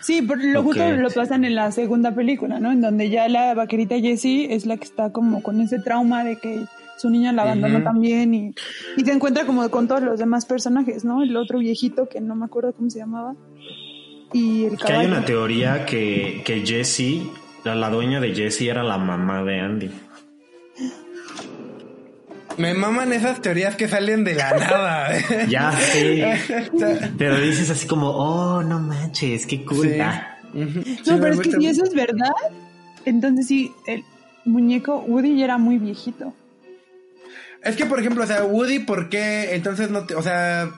Sí, por lo justo lo pasan en la segunda película, ¿no? En donde ya la vaquerita Jessie es la que está como con ese trauma de que su niña la abandonó también y, y se encuentra como con todos los demás personajes, ¿no? El otro viejito que no me acuerdo cómo se llamaba. Y el Que hay una teoría que, que Jessie, la, la dueña de Jessie era la mamá de Andy. Me maman esas teorías que salen de la nada. ¿eh? *laughs* Ya sea, *laughs* Pero dices así como, oh, no manches, qué cool. Sí. Ah. Sí, No, pero es que si eso es verdad, entonces sí, el- muñeco Woody ya era muy viejito. Es que, por ejemplo, o sea, Woody, ¿por qué entonces no te, o sea,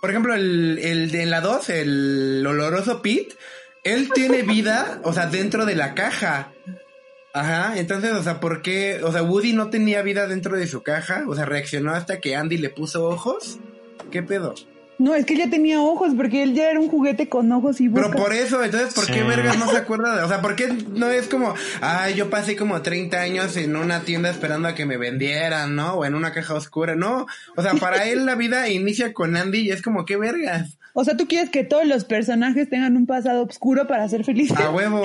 por ejemplo, el, el de la 2, el oloroso Pete, él tiene vida, o sea, dentro de la caja. Ajá, entonces, o sea, ¿por qué? O sea, Woody no tenía vida dentro de su caja, o sea, reaccionó hasta que Andy le puso ojos. ¿Qué pedo? No, es que ya tenía ojos, porque él ya era un juguete con ojos y boca. Pero por eso, entonces, ¿por qué Sí. vergas no se acuerda? de- O sea, ¿por qué no es como, ay, yo pasé como 30 años en una tienda esperando a que me vendieran, ¿no? O en una caja oscura, no. O sea, para él la vida inicia con Andy y es como, ¿qué vergas? O sea, tú quieres que todos los personajes tengan un pasado oscuro para ser felices. A huevo.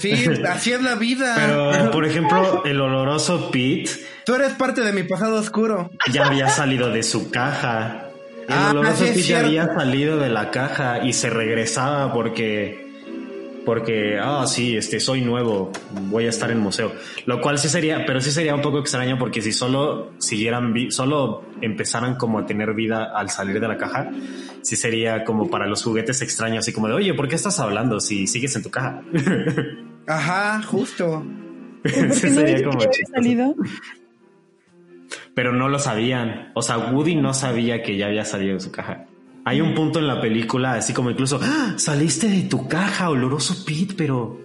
Sí, *laughs* así es la vida. Pero, por ejemplo, el oloroso Pete Tú eres parte de mi pasado oscuro. ya había salido de su caja. El Ah, oloroso Pete ya había salido de la caja y se regresaba porque porque ah sí, este soy nuevo, voy a estar en museo. Lo cual sí sería, pero sí sería un poco extraño porque si solo siguieran solo empezaran como a tener vida al salir de la caja, sí sería como para los juguetes extraños así como de, "Oye, ¿por qué estás hablando si sigues en tu caja?" *laughs* Ajá, justo. ¿Por Sí qué no sería como salido? pero no lo sabían. O sea, Woody no sabía que ya había salido de su caja. Hay un punto en la película, así como incluso, "¡Ah! saliste de tu caja, oloroso Pete, pero,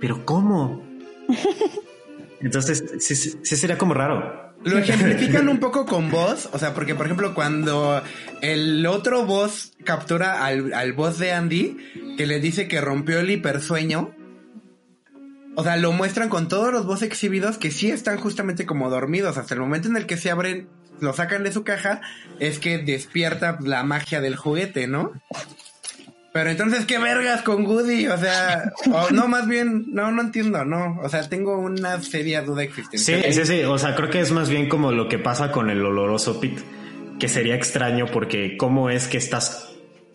pero ¿cómo? *laughs* Entonces, sí, sí, sí sería como raro. Lo ejemplifican un poco con voz, o sea, porque por ejemplo cuando el otro boss captura al, al boss de Andy, que le dice que rompió el hipersueño, o sea, lo muestran con todos los boss exhibidos que sí están justamente como dormidos, hasta el momento en el que se abren, lo sacan de su caja, es que despierta la magia del juguete, ¿no? Pero entonces, ¿qué vergas con Woody? O sea, o no, más bien, no, no entiendo, no. O sea, tengo una seria duda Sí, existencial. sí, sí. O sea, creo que es más bien como lo que pasa con el oloroso Pete, que sería extraño porque cómo es que estás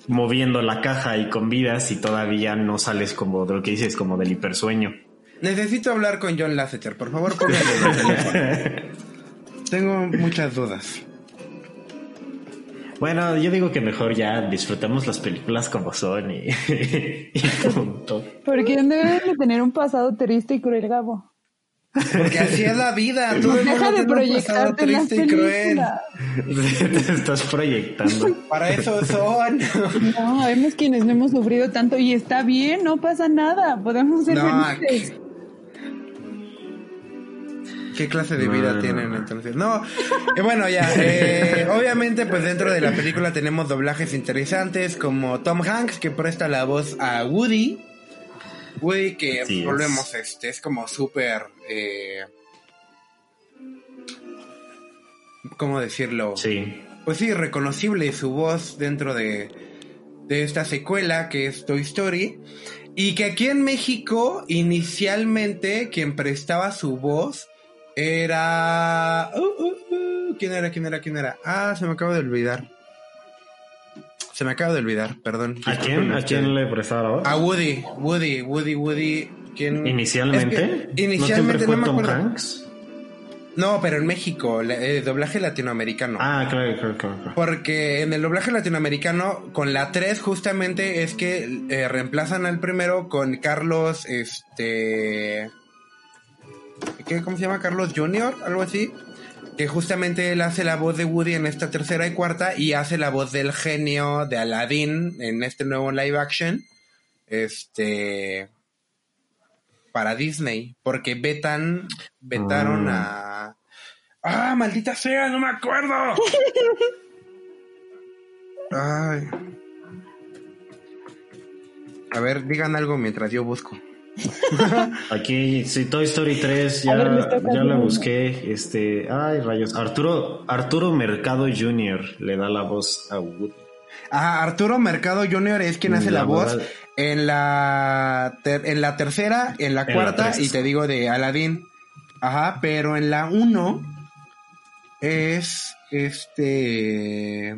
moviendo la caja y con vidas y todavía no sales como de lo que dices, como del hipersueño. Necesito hablar con John Lasseter, por favor, póngale el *laughs* teléfono. Tengo muchas dudas. Bueno, yo digo que mejor ya disfrutemos las películas como son y, *laughs* y punto. Porque deben de tener un pasado triste y cruel, Gabo. Porque así es la vida. El Deja de un proyectarte en las triste y cruel. *laughs* Te estás proyectando. Para eso son. No, vemos quienes no hemos sufrido tanto y está bien, no pasa nada, podemos ser No, felices. ¿Qué clase de vida no, tienen no. entonces? No, eh, bueno, ya, eh, obviamente pues dentro de la película tenemos doblajes interesantes como Tom Hanks que presta la voz a Woody. Woody que Así es. volvemos, este, es como súper... Eh, ¿Cómo decirlo? Sí. Pues sí, reconocible su voz dentro de, de esta secuela que es Toy Story. Y que aquí en México, inicialmente, quien prestaba su voz era... uh, uh, uh, ¿Quién era? ¿Quién era? ¿Quién era? Ah, se me acaba de olvidar. Se me acaba de olvidar, perdón. ¿A quién? ¿A quién le prestaba la voz? A Woody, Woody, Woody, Woody. ¿quién? Inicialmente. Es que inicialmente ¿No no me Tom acuerdo. Hanks? No, pero en México, eh, doblaje latinoamericano. Ah, claro, claro, claro. claro. Porque en el doblaje latinoamericano, con la 3 justamente es que eh, reemplazan al primero con Carlos, este... ¿qué, ¿Cómo se llama? Carlos Junior, algo así. Que justamente él hace la voz de Woody en esta tercera y cuarta y hace la voz del genio de Aladdin en este nuevo live action. Este... Para Disney. Porque vetan, vetaron Mm. a... ¡Ah, maldita sea! ¡No me acuerdo! *laughs* Ay. A ver, digan algo mientras yo busco. Aquí, sí, Toy Story 3, A ya, ver, ya la busqué. Este, ay, rayos. Arturo, Arturo Mercado Jr. le da la voz a Woody. Ajá, Arturo Mercado Jr. es quien hace la, La voz verdad. en la ter- en la tercera, en la En la cuarta y te digo de Aladdin. Ajá, pero en la uno es este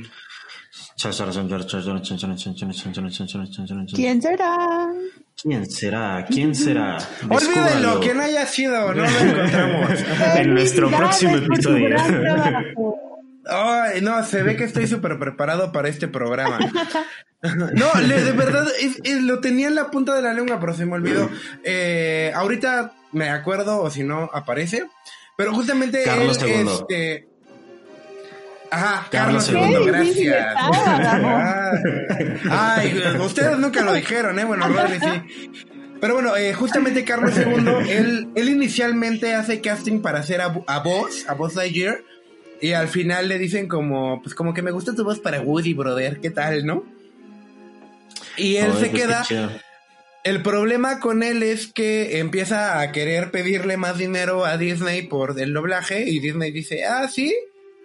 ¿Quién será? ¿Quién será? ¿Quién será? Olvídenlo, no haya sido, no lo encontramos. En nuestro próximo episodio. no, se ve que estoy súper preparado para este programa. No, de verdad, es- es- lo tenía en la punta de la lengua, pero se me olvidó. Eh, ahorita me acuerdo, o si no, aparece. Pero justamente Carlos II. este... Ajá, Carlos Carlos II, gracias. Ah, Ay, ustedes nunca lo dijeron, ¿eh? Bueno, Rodri sí. Pero bueno, eh, justamente Carlos II, él, él inicialmente hace casting para hacer a, a Buzz, a Buzz Lightyear, y al final le dicen como, pues como que me gusta tu voz para Woody, brother, ¿qué tal, no? Y él se pues, queda, el problema con él es que empieza a querer pedirle más dinero a Disney por el doblaje y Disney dice, ah, sí,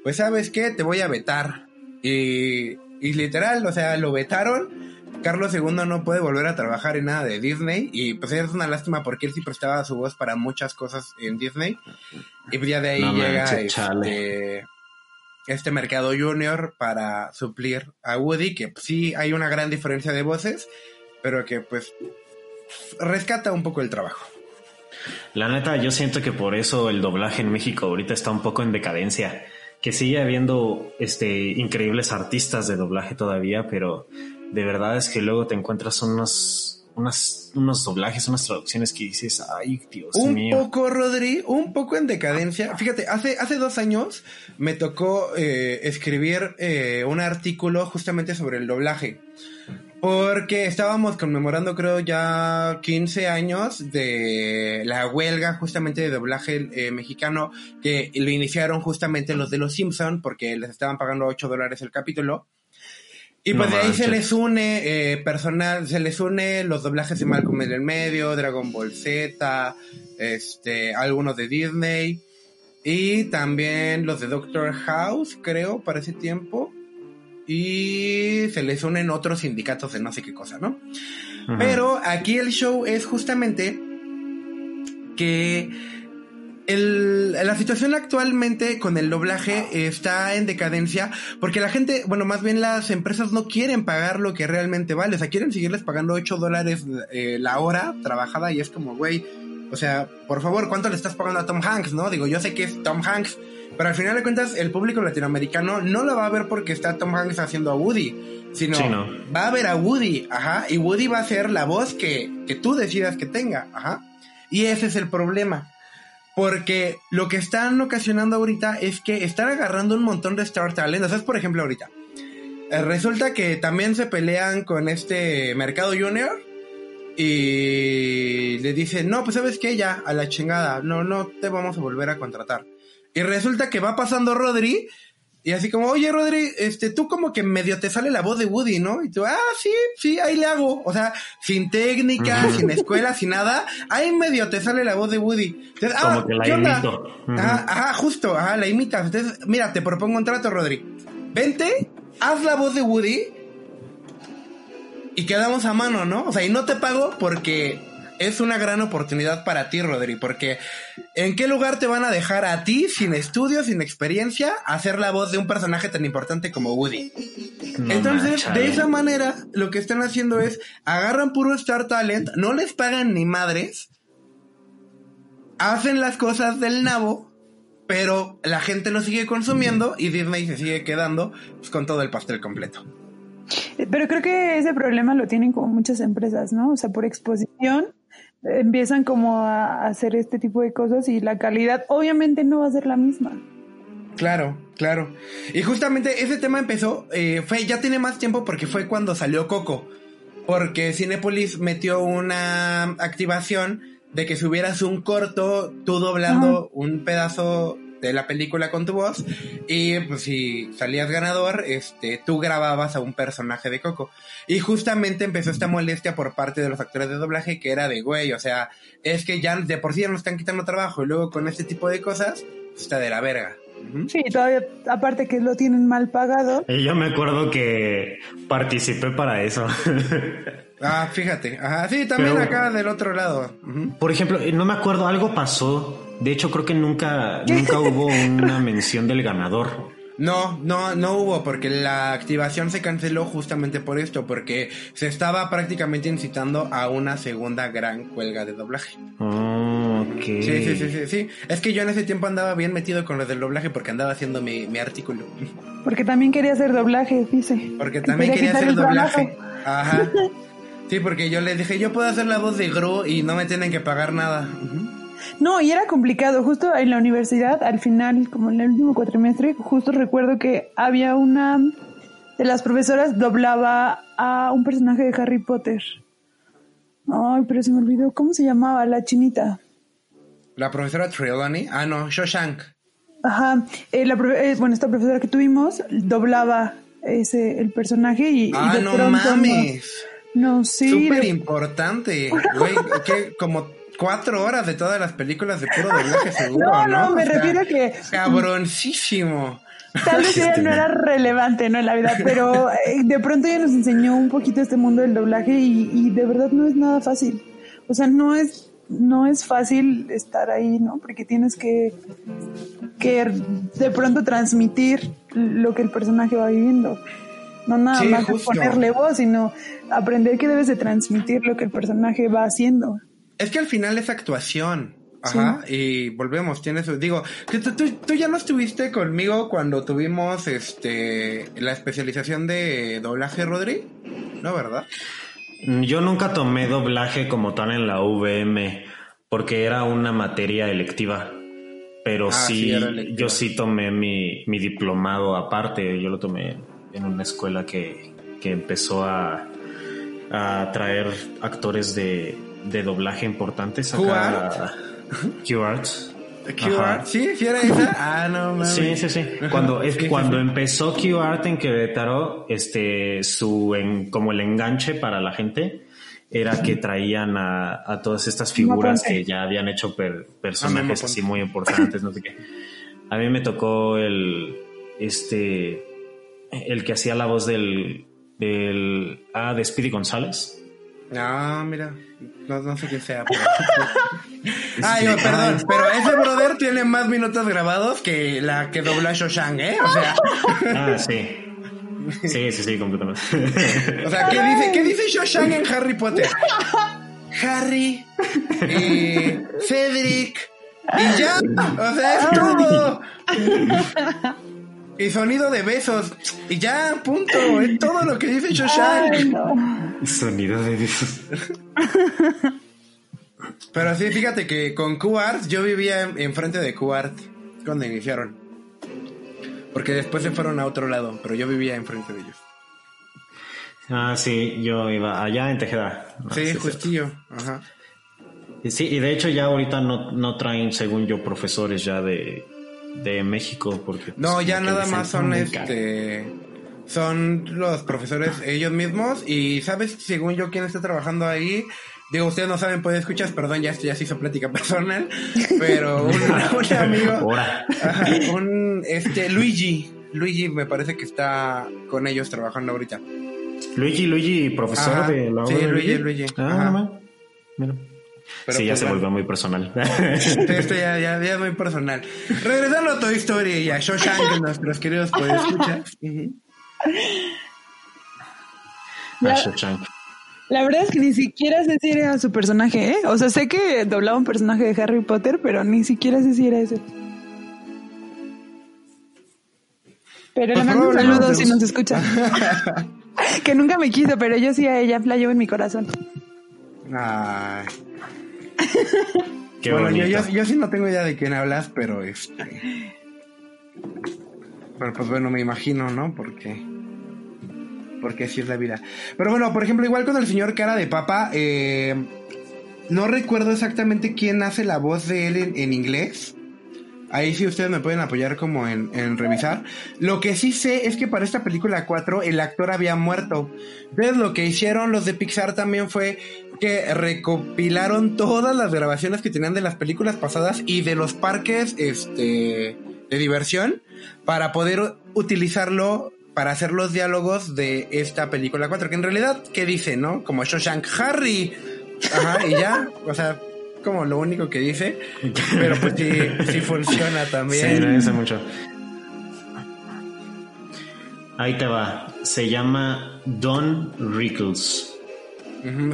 pues sabes qué, te voy a vetar. Y, y literal, o sea, lo vetaron. Carlos II no puede volver a trabajar en nada de Disney y pues es una lástima porque él sí prestaba su voz para muchas cosas en Disney y pues ya de ahí No llega manches, este, este mercado junior para suplir a Woody que pues, sí hay una gran diferencia de voces pero que pues rescata un poco el trabajo. La neta, yo siento que por eso el doblaje en México ahorita está un poco en decadencia. Que sigue habiendo este increíbles artistas de doblaje todavía, pero de verdad es que luego te encuentras unos, unas, unos doblajes, unas traducciones que dices, ay, Dios un mío. poco, Rodri, un poco en decadencia. Fíjate, hace, hace dos años me tocó eh, escribir eh, un artículo justamente sobre el doblaje. Porque estábamos conmemorando, creo, ya 15 años de la huelga justamente de doblaje eh, mexicano que lo iniciaron justamente los de los Simpson porque les estaban pagando 8 dólares el capítulo. Y pues No de ahí se les une eh, personal, se les une los doblajes de Malcolm en el medio, Dragon Ball Z, este, algunos de Disney y también los de Doctor House, creo, para ese tiempo. Y se les unen otros sindicatos de no sé qué cosa, ¿no? Pero aquí el show es justamente que el- la situación actualmente con el doblaje está en decadencia porque la gente, bueno, más bien las empresas no quieren pagar lo que realmente vale, o sea, quieren seguirles pagando 8 dólares eh, la hora trabajada y es como, güey, o sea, por favor, ¿cuánto le estás pagando a Tom Hanks, no? Digo, yo sé que es Tom Hanks, pero al final de cuentas el público latinoamericano no lo va a ver porque está Tom Hanks haciendo a Woody, sino Sí, no. va a ver a Woody, ajá, y Woody va a ser la voz que, que tú decidas que tenga, ajá. Y ese es el problema. Porque lo que están ocasionando ahorita es que están agarrando un montón de Star Talent. O sea, por ejemplo, ahorita. eh, resulta que también se pelean con este Mercado Junior. Y le dicen, no, pues sabes qué, ya, a la chingada. No, no te vamos a volver a contratar. Y resulta que va pasando Rodri. Y así como, oye Rodri, este, tú como que medio te sale la voz de Woody, ¿no? Y tú, ah, sí, sí, ahí le hago. O sea, sin técnica, sin escuela, sin nada, ahí medio te sale la voz de Woody. Entonces, ah, que la justo, ajá, la imitas. Entonces, mira, te propongo un trato, Rodri. Vente, haz la voz de Woody y quedamos a mano, ¿no? O sea, y no te pago porque es una gran oportunidad para ti, Rodri, porque ¿en qué lugar te van a dejar a ti, sin estudios, sin experiencia, hacer la voz de un personaje tan importante como Woody? No Entonces, de esa manera, lo que están haciendo es agarran puro Star Talent, no les pagan ni madres, hacen las cosas del nabo, pero la gente lo sigue consumiendo y Disney se sigue quedando pues, con todo el pastel completo. Pero creo que ese problema lo tienen como muchas empresas, ¿no? O sea, por exposición eh, empiezan como a hacer este tipo de cosas y la calidad obviamente no va a ser la misma. Claro, claro. Y justamente ese tema empezó, eh, fue, ya tiene más tiempo porque fue cuando salió Coco. Porque Cinepolis metió una activación de que subieras un corto, tú doblando un pedazo de la película con tu voz. Y pues si salías ganador, este, tú grababas a un personaje de Coco. Y justamente empezó esta molestia por parte de los actores de doblaje que era de güey, o sea, es que ya de por sí ya nos están quitando trabajo y luego con este tipo de cosas, pues, está de la verga. Sí, todavía, aparte que lo tienen mal pagado. Y yo me acuerdo que participé para eso. *laughs* Ah, fíjate. Ajá, sí, también Pero- acá del otro lado. Por ejemplo, no me acuerdo, algo pasó. De hecho, creo que nunca, nunca *laughs* hubo una mención del ganador. No, no, no hubo, porque la activación se canceló justamente por esto, porque se estaba prácticamente incitando a una segunda gran huelga de doblaje. Oh, ok. Sí, sí, sí, sí, sí. Es que yo en ese tiempo andaba bien metido con lo del doblaje porque andaba haciendo mi, mi artículo. Porque también quería hacer doblaje, dice. Porque también quería quitar hacer el doblaje. trabajo. Ajá. *laughs* Sí, porque yo le dije, yo puedo hacer la voz de Gru y no me tienen que pagar nada. Ujú. No, y era complicado. Justo en la universidad, al final, como en el último cuatrimestre, justo recuerdo que había una de las profesoras doblaba a un personaje de Harry Potter. Ay, pero se me olvidó. ¿Cómo se llamaba? La chinita. La profesora Trelawney. Ah, no, Shoshank. Ajá. Eh, la eh, bueno, esta profesora que tuvimos doblaba ese el personaje y, y Ah, de no pronto mames. No, sí. Súper importante. Güey, que como cuatro horas de todas las películas de puro doblaje *laughs* seguro, No, ¿no? no, me O sea, refiero a que- Cabroncísimo. Tal vez ella no era relevante, ¿no? En la vida, pero eh, de pronto ella nos enseñó un poquito este mundo del doblaje y, y de verdad no es nada fácil. O sea, no es, no es fácil estar ahí, ¿no? Porque tienes que, que de pronto transmitir lo que el personaje va viviendo. No nada Sí, más ponerle voz, sino aprender que debes de transmitir lo que el personaje va haciendo. Es que al final es actuación. Ajá, y volvemos, tienes, digo, que tú, tú- tú ya no estuviste conmigo cuando tuvimos este la especialización de doblaje, Rodri, ¿no, verdad? Yo nunca tomé doblaje como tal en la VM porque era una materia electiva. Pero Ah, sí, sí, yo sí tomé mi, mi diplomado aparte. Yo lo tomé en una escuela que, que empezó a, a traer actores de, de doblaje. Q-Arts. QR, Ajá. sí, sí era esa. *laughs* Ah, no mames. Sí, sí, sí. Cuando, es cuando sí. empezó QArt en Querétaro, este, su, en, como el enganche para la gente era que traían a, a todas estas figuras que ya habían hecho per- Ah, personajes así muy importantes, no sé qué. A mí me tocó el, este, el que hacía la voz del, del, ah, de Speedy González. No, mira, no, no sé qué sea. Pero... *laughs* Ay, perdón, pero ese brother tiene más minutos grabados que la que dobla Shoshan, ¿eh? O sea, Ah, sí. Sí, sí, sí, completamente. *laughs* o sea, ¿qué dice, qué dice Shoshan en Harry Potter? Harry, y Cedric, y ya, o sea, es todo. *laughs* Y sonido de besos, y ya, punto, es todo lo que dice Ay, Shoshan. no. Sonido de besos. Pero sí, fíjate que con QArt yo vivía en- enfrente de QArt cuando iniciaron. Porque después se fueron a otro lado, pero yo vivía enfrente de ellos. Ah, sí, yo iba allá en Tejeda. Ah, sí, sí, justillo. Ajá. Sí, Sí, y de hecho ya ahorita no, no traen, según yo, profesores ya de, de México. porque pues, No, ya nada más son este. Son los profesores ellos mismos. Y sabes, según yo, quién está trabajando ahí. Digo, ustedes no saben, puede escuchar, perdón, ya, ya se hizo plática *laughs* personal. Pero un, un *laughs* amigo. Ajá, un este Luigi. Luigi me parece que está con ellos trabajando ahorita. Luigi, Luigi, profesor Ajá. de la Sí, obra de Luigi, Luigi. Ah. Mira. Pero sí, ya pues se bueno. volvió muy personal. *laughs* Esto ya, ya, ya es muy personal. Regresando a Toy Story y a Shawshank, nuestros queridos podescuchas. Ujú. A Ya. Shawshank. La verdad es que ni siquiera sé si era su personaje, ¿eh? O sea, sé que doblaba un personaje de Harry Potter, pero ni siquiera sé si era ese. Pero Pues le mando un saludo si nos escucha. *laughs* que nunca me quiso, pero yo sí a ella la llevo en mi corazón. Ay. Qué bueno, yo, yo, yo sí no tengo idea de quién hablas, pero este. Pero pues bueno, me imagino, ¿no? Porque. Porque así es la vida. Pero bueno, por ejemplo, igual con el señor Cara de Papa, eh, no recuerdo exactamente quién hace la voz de él en, en inglés. Ahí sí ustedes me pueden apoyar como en, en revisar. Lo que sí sé es que para esta película 4 el actor había muerto. Entonces lo que hicieron los de Pixar también fue que recopilaron todas las grabaciones que tenían de las películas pasadas y de los parques este, de diversión para poder utilizarlo para hacer los diálogos de esta película 4. Que en realidad, ¿qué dice, no? Como Shoshank Harry. Ajá, y ya, o sea, como lo único que dice. *laughs* Pero pues sí, sí funciona Sí, también. dice mucho. Ahí te va. Se llama Don Rickles.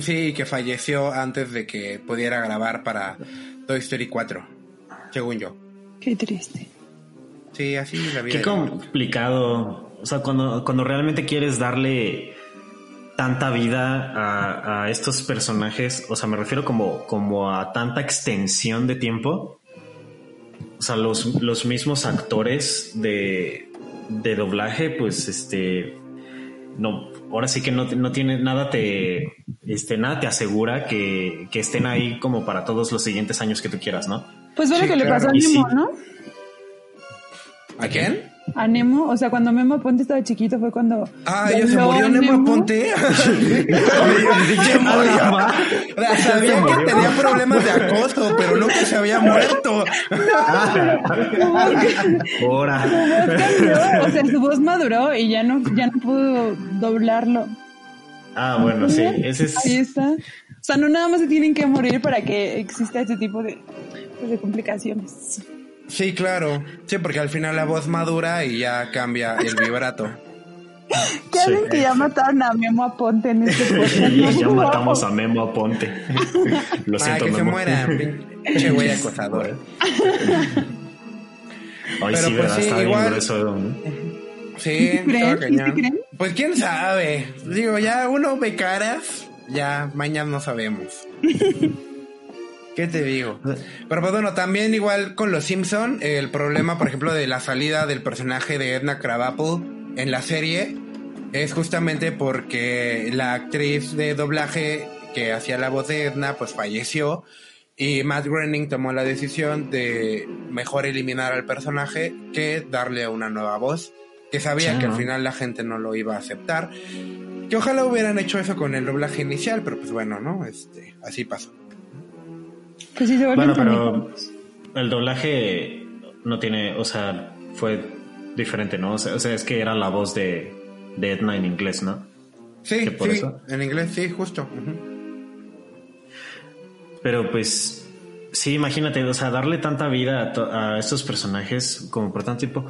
Sí, que falleció antes de que pudiera grabar para Toy Story 4, según yo. Qué triste. Sí, así es la vida. Qué complicado. O sea, cuando, cuando realmente quieres darle tanta vida a, a estos personajes, o sea, me refiero como, como a tanta extensión de tiempo. O sea, los, los mismos actores de, de doblaje, pues este, no, ahora sí que no, no tiene nada te, este, nada te asegura que, que estén ahí como para todos los siguientes años que tú quieras, ¿no? Pues Sí, lo que le pasó a Y sí. Nemo, ¿no? ¿A quién? A Nemo, o sea, cuando Memo Aponte estaba chiquito fue cuando... Ah, ya *laughs* se murió a Nemo Aponte. sabía que tenía problemas de acoso, pero no que se había muerto. *laughs* Ahora. O sea, su voz maduró y ya no, ya no pudo doblarlo. Ah, bueno, sí, ese es. Ahí está. O sea, no nada más se tienen que morir para que exista este tipo de, pues, de complicaciones. Sí, claro. Sí, porque al final la voz madura y ya cambia el vibrato. *laughs* ¿Qué hacen que ya mataron a Memo Aponte en este *laughs* podcast? Ya matamos a Memo Aponte. *laughs* Lo Ah, siento, que se Memo. muera, pinche güey acosador. Ay, Pero, sí, pues, verdad, sí, está bien igual- grueso, ¿no? Sí, ¿Sí creen? ¿Sí creen? Pues quién sabe. Digo, ya uno ve caras, ya mañana no sabemos. ¿Qué te digo? Pero pues bueno, también igual con los Simpson, el problema, por ejemplo, de la salida del personaje de Edna Krabappel en la serie es justamente porque la actriz de doblaje que hacía la voz de Edna pues falleció y Matt Groening tomó la decisión de mejor eliminar al personaje que darle una nueva voz, que sabía que al final la gente no lo iba a aceptar. Que ojalá hubieran hecho eso con el doblaje inicial, pero pues bueno, ¿no? Este, así pasó. Pues sí, se vuelven Bueno, pero el doblaje no tiene, o sea, fue diferente, ¿no? O sea, o sea, es que era la voz de, de Edna en inglés, ¿no? Sí, ¿Que por sí, eso? en inglés sí, justo. Pero pues, sí, imagínate, o sea, darle tanta vida a, to- a estos personajes como por tanto tiempo.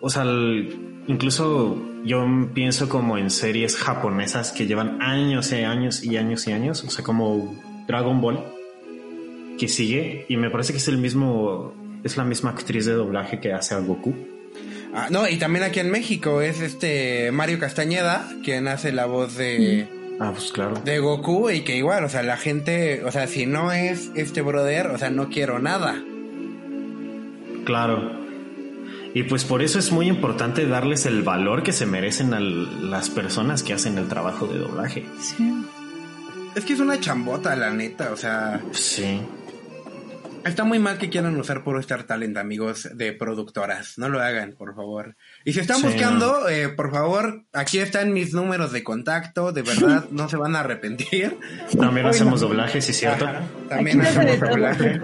O sea, el- incluso yo pienso como en series japonesas que llevan años y años y años y años, o sea, como Dragon Ball, que sigue, y me parece que es el mismo, es la misma actriz de doblaje que hace a Goku. Ah, no, y también aquí en México es este Mario Castañeda, quien hace la voz de, Ah, pues claro. de Goku y que igual, o sea, la gente, o sea, si no es este brother, o sea, no quiero nada. Claro. Y pues por eso es muy importante darles el valor que se merecen a las personas que hacen el trabajo de doblaje. Sí. Es que es una chambota, la neta, o sea, Sí. Está muy mal que quieran usar puro Star Talent, amigos de productoras. No lo hagan, por favor. Y si están Sí, buscando, eh, por favor, aquí están mis números de contacto, de verdad, no se van a arrepentir. También hacemos doblajes, ¿sí es cierto? Ajá, También Aquí hacemos doblaje.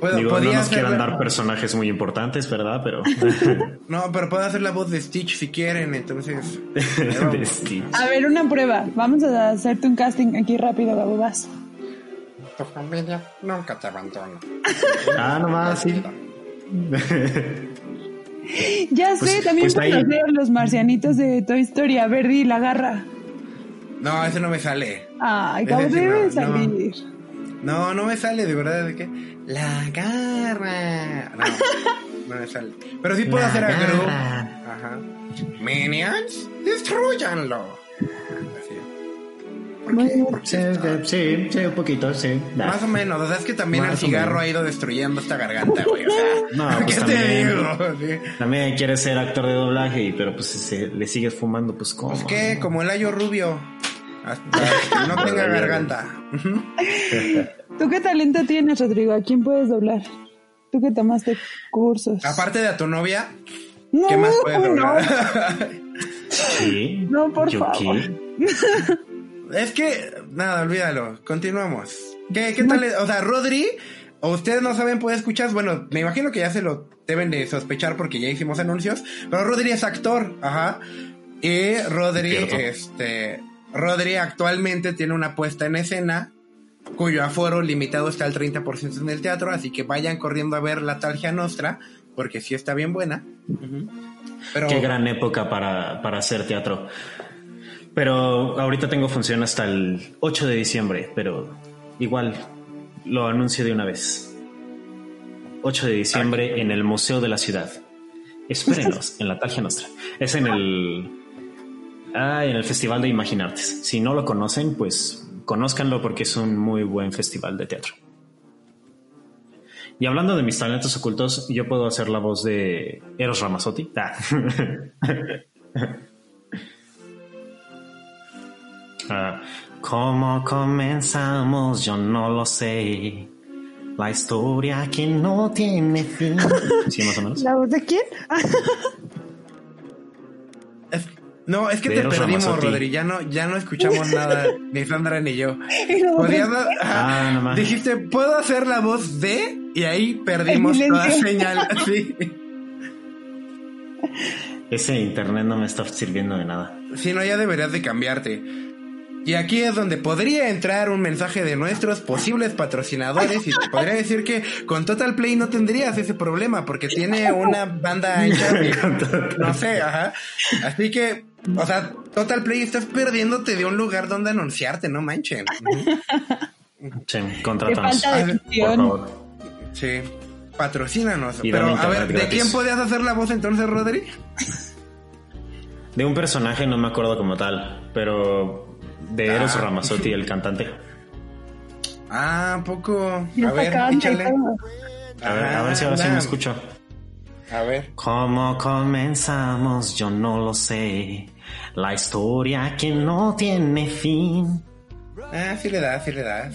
Puedo- Digo, no nos quieran dar personajes muy importantes, ¿verdad? Pero *laughs* *laughs* No, pero puedo hacer la voz de Stitch si quieren, entonces. de Stitch. A ver, una prueba. Vamos a hacerte un casting aquí rápido, Gabo. Tu familia nunca te abandona. Ah, nomás, sí. *laughs* Ya Pues- sé, también pues puedes ahí- hacer los marcianitos de Toy Story. A Verdi y la garra. No, ese no me sale. Ay, sí debe no, salir. No, no me sale, de verdad, de que. La garra. No, no me sale. Pero sí puedo La hacer a Gru. Ajá. Minions, destruyanlo. Sí, sí, sí, un poquito, sí. Más o menos, o sea, es que también Más el cigarro ha ido destruyendo esta garganta, güey. O sea, No, *laughs* ¿qué pues te también. digo? Sí. También quiere ser actor de doblaje, pero pues si se- le sigues fumando, pues cómo. Pues que, como el ayo rubio. Hasta que no *laughs* tenga garganta. *laughs* ¿Tú qué talento tienes, Rodrigo? ¿A quién puedes doblar? Tú que tomaste cursos. Aparte de a tu novia, no, ¿qué más puedes no, doblar? Sí. No, por ¿Yo favor. qué? Es que, nada, olvídalo. Continuamos. ¿Qué, qué tal? O sea, Rodri, o ustedes no saben, puede escuchar. Bueno, me imagino que ya se lo deben de sospechar porque ya hicimos anuncios. Pero Rodri es actor, ajá. Y Rodri, este. Rodri actualmente tiene una puesta en escena cuyo aforo limitado está al 30% en el teatro, así que vayan corriendo a ver la Talgia Nostra, porque sí está bien buena. Pero Qué gran época para, para hacer teatro. Pero ahorita tengo función hasta el 8 de diciembre, pero igual lo anuncio de una vez. 8 de diciembre en el Museo de la Ciudad. Espérenos en la Talgia Nostra. Es en el Ah, en el Festival de Imaginartes. Si no lo conocen, pues conózcanlo porque es un muy buen festival de teatro. Y hablando de mis talentos ocultos, yo puedo hacer la voz de Eros Ramazzotti. Ah. *laughs* ¿Cómo comenzamos? Yo no lo sé. La historia que no tiene fin. *laughs* ¿Sí, más o menos? ¿La voz de quién? *laughs* Es- no, es que De te perdimos. Rodri. Ya no, ya no escuchamos nada, *laughs* ni Sandra ni yo. Ah, no más. dijiste, ¿puedo hacer la voz de? Y ahí perdimos toda señal. Sí. Ese internet no me está sirviendo de nada. Si no, ya deberías de cambiarte. Y aquí es donde podría entrar un mensaje de nuestros posibles patrocinadores y te podría decir que con Total Play no tendrías ese problema porque tiene una banda *laughs* de- no sé, ajá. Así que, o sea, Total Play estás perdiéndote de un lugar donde anunciarte, no manchen. Sí, contrátanos. de Por favor. Sí. Patrocínanos. Y Pero, a ver, ¿de quién podías hacer la voz entonces, Rodri? De un personaje no me acuerdo como tal, pero de Eros Ah. Ramazzotti, el cantante. Ah, poco. A ver, échale. A ver, a ver si ahora sí Anda. me escucho. A ver. ¿Cómo comenzamos? Yo no lo sé. La historia que no tiene fin. Ah, sí le das, sí le das.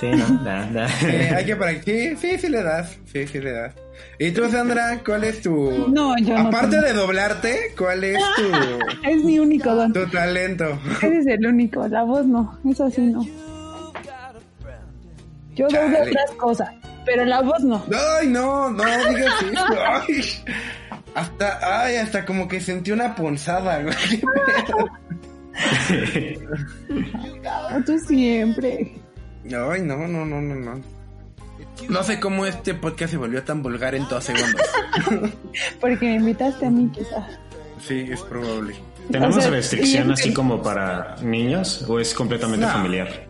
Sí, ¿no? Da, da. Eh, hay que practicar. Sí, sí, sí le das. Sí, sí le das. ¿Y tú, Sandra, cuál es tu... No, yo no Aparte tengo. de doblarte, ¿cuál es tu, *laughs* Es mi único don. tu talento? Ese es el único. La voz no. Eso sí no. Yo doblo Chale. otras cosas, pero la voz no. Ay, no, no digas eso. Ay, hasta, ay, hasta como que sentí una punzada, güey. *laughs* Tú siempre. Ay, no, no, no, no, no. No sé cómo este podcast se volvió tan vulgar en dos segundos. *laughs* Porque me invitaste a mí, quizá. Sí, es probable. ¿Tenemos O sea, restricción así como para niños o es completamente No. familiar?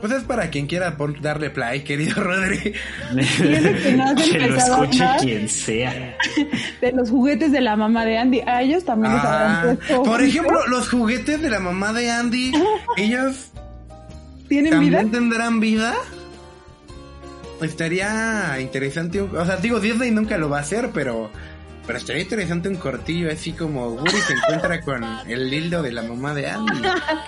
Pues es para quien quiera darle play, querido Rodri. Que no has *laughs* que lo a escuche quien sea. *laughs* De los juguetes de la mamá de Andy. A ellos también les Ah, habrán puesto. por ejemplo, los juguetes de la mamá de Andy, ellos ¿Tienen vida? también tendrán vida. Estaría interesante, un- o sea, digo, Disney nunca lo va a hacer, pero pero estaría interesante un cortillo así como Woody se encuentra con el dildo de la mamá de Andy.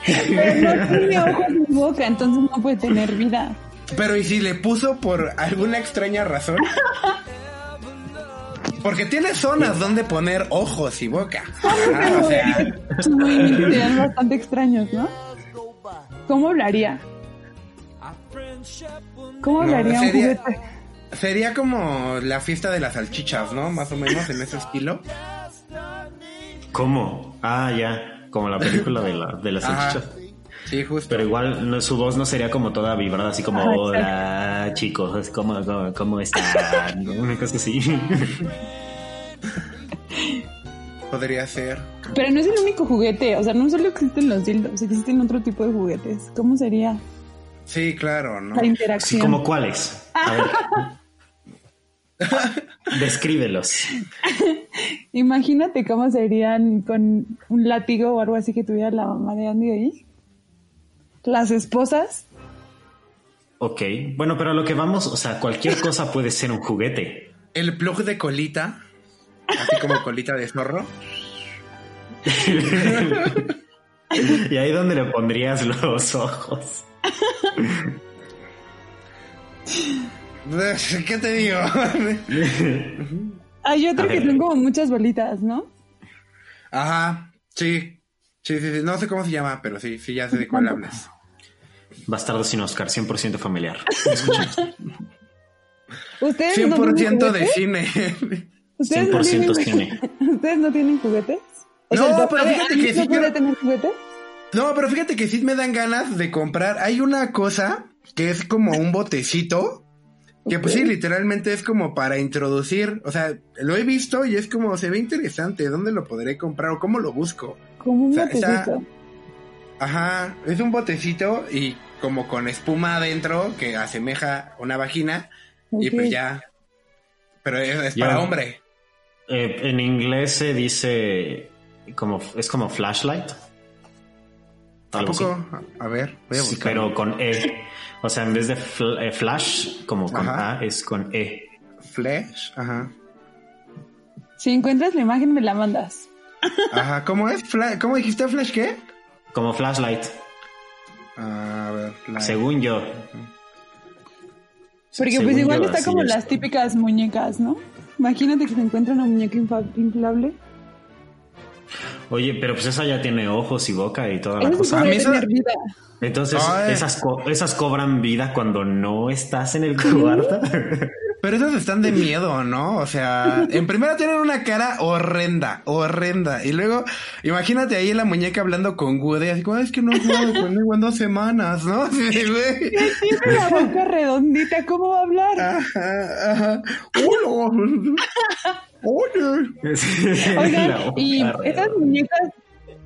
Pero no tiene ojos ni boca, entonces no puede tener vida. Pero ¿y si le puso por alguna extraña razón? Porque tiene zonas donde poner ojos y boca. Ah, o sea, serían bastante extraños, ¿no? ¿Cómo hablaría? ¿Cómo No, hablaría un sería- juguete? sería como la fiesta de las salchichas, ¿no? Más o menos en ese estilo. ¿Cómo? Ah, ya. Como la película de, la, de las Ajá. salchichas. Sí, justo. Pero igual no, su voz no sería como toda vibrada, así como, Ajá, hola chicos, ¿cómo, cómo, cómo están? *laughs* Una cosa así. *laughs* Podría ser. Pero no es el único juguete, o sea, no solo existen los dildos, existen otro tipo de juguetes. ¿Cómo sería Sí, claro, ¿no? la Sí, interacción? como cuáles. A ver. *laughs* Descríbelos. Imagínate cómo serían con un látigo o algo así que tuviera la mamá de Andy ahí. Las esposas. Ok. Bueno, pero a lo que vamos, o sea, cualquier cosa puede ser un juguete. El plug de colita, así como colita de zorro. *laughs* Y ahí donde le pondrías los ojos. *laughs* ¿Qué te digo? Hay otro que son como muchas bolitas, ¿no? Ajá, sí. Sí, sí, sí. No sé cómo se llama, pero sí, sí, ya sé de cuál hablas. Bastardo sin Oscar, 100% familiar. *laughs* ¿Ustedes no 100% tienen de cine. ¿Ustedes no 100% tienen cine. *laughs* ¿Ustedes no tienen juguetes? No, pero fíjate que no sí puede quiero- tener juguetes? No, pero fíjate que sí me dan ganas de comprar. Hay una cosa que es como un botecito. Que pues sí, literalmente es como para introducir. O sea, lo he visto y es como, se ve interesante. ¿Dónde lo podré comprar o cómo lo busco? Como un O sea, botecito. esa- Ajá, es un botecito y como con espuma adentro que asemeja una vagina. Y pues ya. Pero es, para hombre. Eh, en inglés se dice como, es como flashlight. ¿A Algo poco? así. A ver, voy a Sí, buscar. pero con E. O sea, en vez de fl- eh, flash, como con Ajá. A, es con E. Flash, ajá. Si encuentras la imagen, me la mandas. Ajá, ¿cómo es? Fla- ¿Cómo dijiste Flash qué? Como flashlight, A ver, Flash. según yo. Porque Según pues igual yo, está como es. las típicas muñecas, ¿no? Imagínate que se encuentra una muñeca inflable. Oye, pero pues esa ya tiene ojos y boca y toda la Eso cosa. A mí puede esa- vida. Entonces, Ay. esas, co- esas cobran vida cuando no estás en el cuarto. *laughs* Pero esos están de *laughs* miedo, ¿no? O sea, en primera tienen una cara horrenda, horrenda. Y luego, imagínate ahí la muñeca hablando con Woody, así como, "Ay, es que no he jugado conmigo en dos semanas, ¿no? *laughs* De, güey. Tiene la *laughs* boca redondita, ¿cómo va a hablar? Ajá, ajá. Hola. Oye. Oigan, La boca y esas muñecas,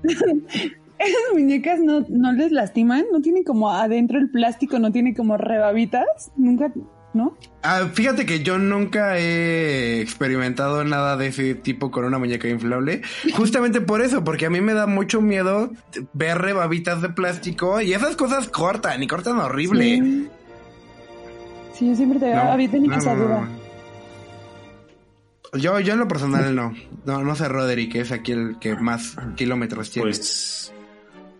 esas muñecas no, no les lastiman, no tienen como adentro el plástico, no tiene como rebabitas, nunca, ¿no? Ah, fíjate que yo nunca he experimentado nada de ese tipo con una muñeca inflable. *laughs* Justamente por eso, porque a mí me da mucho miedo ver rebabitas de plástico y esas cosas cortan y cortan horrible. Sí. Sí, yo siempre te No, había tenido no, esa duda. no. Yo, yo en lo personal no. No, no sé Roderick, que es aquí el que más kilómetros tiene. Pues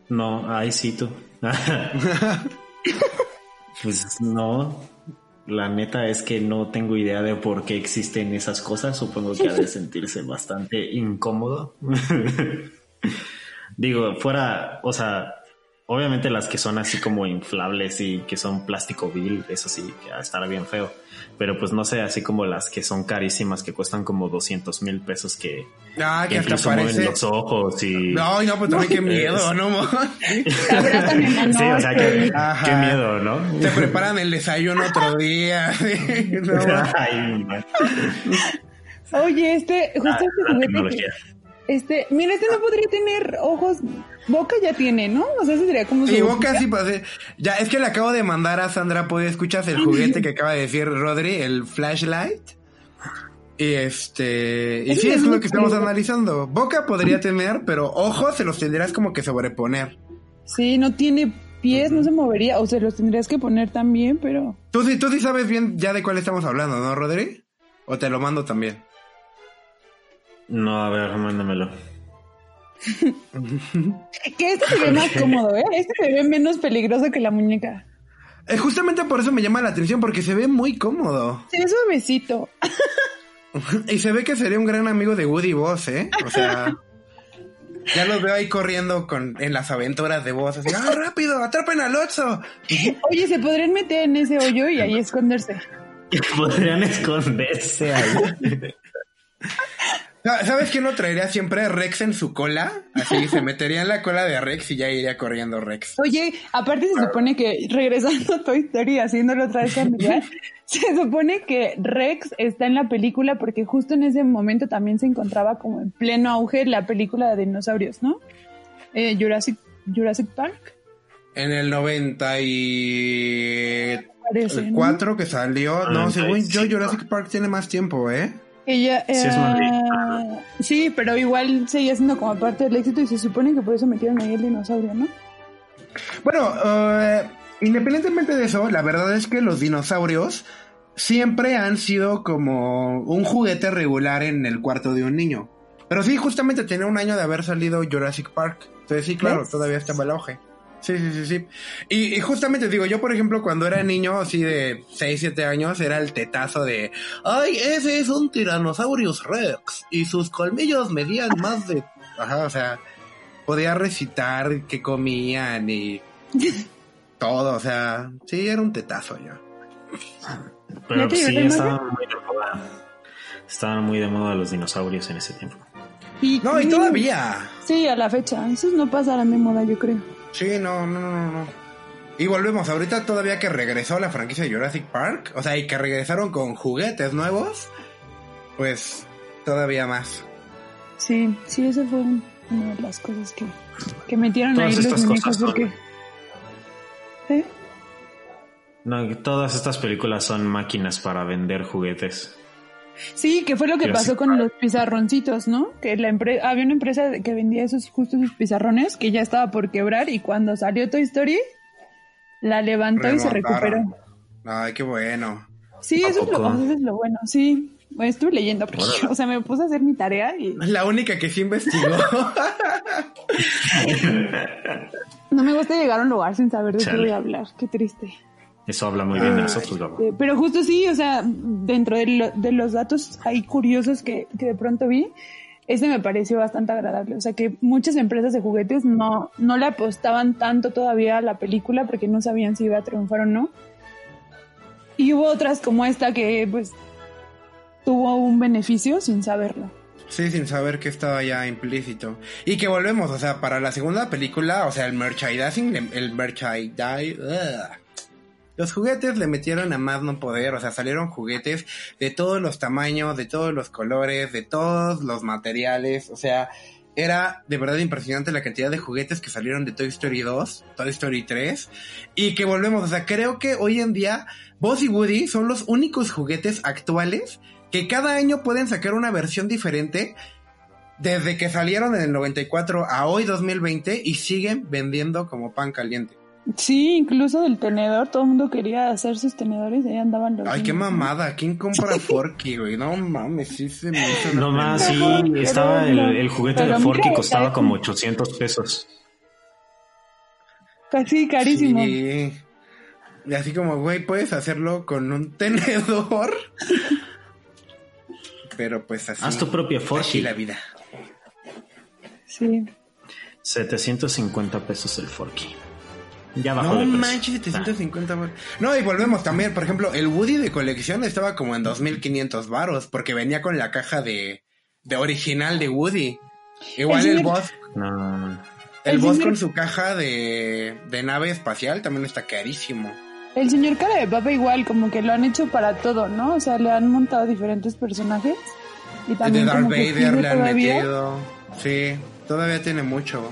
no, ahí sí tú. *laughs* *laughs* pues no. La neta es que no tengo idea de por qué existen esas cosas. Supongo que ha de *laughs* sentirse bastante incómodo. *laughs* Digo, fuera, o sea, obviamente las que son así como inflables y que son plástico vil, eso sí, que estará bien feo. Pero pues no sé, así como las que son carísimas, que cuestan como 200 mil pesos, que, ah, que que hasta incluso mueven los ojos y... No, no, pues también qué *laughs* miedo, ¿no? *laughs* Sí, o sea, que, qué miedo, ¿no? Te preparan el desayuno otro *laughs* día. No, Ay, man. Oye, este, justo Ah, este la juguete que, este, mira, este no podría tener ojos, boca ya tiene, ¿no? O sea, ese sería como su Y boca sí, pues eh, ya es que le acabo de mandar a Sandra, pues escuchas el juguete que acaba de decir Rodri, el flashlight. Y este, y sí, es es lo que estamos analizando. Boca podría tener, pero ojos se los tendrías como que sobreponer. Sí, no tiene pies, no se movería, o sea, los tendrías que poner también, pero... Tú sí, tú sí sabes bien ya de cuál estamos hablando, ¿no, Rodri? O te lo mando también. No, a ver, mándamelo. Que este se ve más cómodo, ¿eh? Este se ve menos peligroso que la muñeca. Eh, justamente por eso me llama la atención, porque se ve muy cómodo. Se ve suavecito. *laughs* Y se ve que sería un gran amigo de Woody Boss, ¿eh? O sea, *laughs* ya los veo ahí corriendo con, en las aventuras de Boss, así, ¡ah, rápido! ¡Atrapen al Otso! Oye, se podrían meter en ese hoyo y ahí *laughs* esconderse. Podrían esconderse ahí. Sa- ¿Sabes quién lo traería siempre? Rex en su cola. Así se *laughs* metería en la cola de Rex y ya iría corriendo Rex. Oye, aparte se supone que, regresando a Toy Story, haciéndolo otra vez familiar, *laughs* se supone que Rex está en la película porque justo en ese momento también se encontraba como en pleno auge la película de dinosaurios, ¿no? Eh, Jurassic, Jurassic Park, En el 94 parece. ¿no? que salió. Ah, No, según yo, 95. Jurassic Park tiene más tiempo, ¿eh? Ella, Sí, es más eh, sí, pero igual seguía siendo como parte del éxito y se supone que por eso metieron ahí el dinosaurio, ¿no? Bueno, eh, independientemente de eso, la verdad es que los dinosaurios siempre han sido como un juguete regular en el cuarto de un niño. Pero sí, justamente tenía un año de haber salido Jurassic Park. Entonces sí, claro, ¿Ves? todavía estaba el auge. Sí, sí, sí, sí. Y, y justamente digo, yo por ejemplo cuando era niño, así de 6, 7 años, era el tetazo de, ay, ese es un Tyrannosaurus Rex y sus colmillos medían más de... Ajá, o sea, podía recitar qué comían y *laughs* todo, o sea, sí, era un tetazo yo. Pero ¿Ya te sí, estaban muy de moda. Estaban muy de moda los dinosaurios en ese tiempo. Y, No, y todavía. Sí, a la fecha. Esos no pasarán de moda, yo creo. Sí, no, no, no, no. Y volvemos, ahorita todavía que regresó la franquicia de Jurassic Park, o sea, y que regresaron con juguetes nuevos, pues todavía más. Sí, sí, eso fue un- una de las cosas que, que metieron Todas ahí los estas muñecos cosas son- porque... ¿Eh? No, todas estas películas son máquinas para vender juguetes. Sí, que fue lo que pasó sí. con los pizarroncitos, ¿no? Que la empre- había una empresa que vendía esos justo esos pizarrones que ya estaba por quebrar y cuando salió Toy Story la levantó y se recuperó. Ay, qué bueno. Sí, ¿A eso es, lo, eso es lo bueno, sí. Bueno, estuve leyendo, porque, o sea, me puse a hacer mi tarea y La única que sí investigó. *laughs* no me gusta llegar a un lugar sin saber de qué voy a hablar. Qué triste. Eso habla muy bien de nosotros, Gabo. Eh, Pero justo sí, o sea, dentro de, lo- de los datos ahí curiosos que, que de pronto vi, este me pareció bastante agradable. O sea, que muchas empresas de juguetes no, no le apostaban tanto todavía a la película porque no sabían si iba a triunfar o no. Y hubo otras como esta que, pues, tuvo un beneficio sin saberlo. Sí, sin saber que estaba ya implícito. Y que volvemos, o sea, para la segunda película, o sea, el merchandising, el merchandising. Los juguetes le metieron a más no poder, o sea, salieron juguetes de todos los tamaños, de todos los colores, de todos los materiales, o sea, era de verdad impresionante la cantidad de juguetes que salieron de Toy Story 2, Toy Story 3, y que volvemos, o sea, creo que hoy en día Buzz y Woody son los únicos juguetes actuales que cada año pueden sacar una versión diferente desde que salieron en el 94 a hoy 2020 y siguen vendiendo como pan caliente. Sí, incluso del tenedor, todo el mundo quería hacer sus tenedores y ahí andaban los Ay, qué mamada, ¿quién compra Forky, güey? No mames, sí se me hizo No más, sí, estaba el, juguete de Forky mira, costaba como 800 pesos. Casi carísimo. Sí. Y así como, güey, puedes hacerlo con un *laughs* tenedor. Pero pues así. Haz tu propio Así Forky. la vida. Sí. 750 pesos el Forky. Ya bajó No de manches, 750 baros. No, y volvemos también, por ejemplo, el Woody de colección estaba como en 2500 varos, porque venía con la caja de, de original de Woody. Igual El el boss, No, no, no. el el boss señor- con su caja de, de nave espacial también está carísimo. El señor cara de papa igual, como que lo han hecho para todo, ¿no? O sea, le han montado diferentes personajes. Y El de también Darth como Vader le han todavía. metido. Sí, todavía tiene mucho.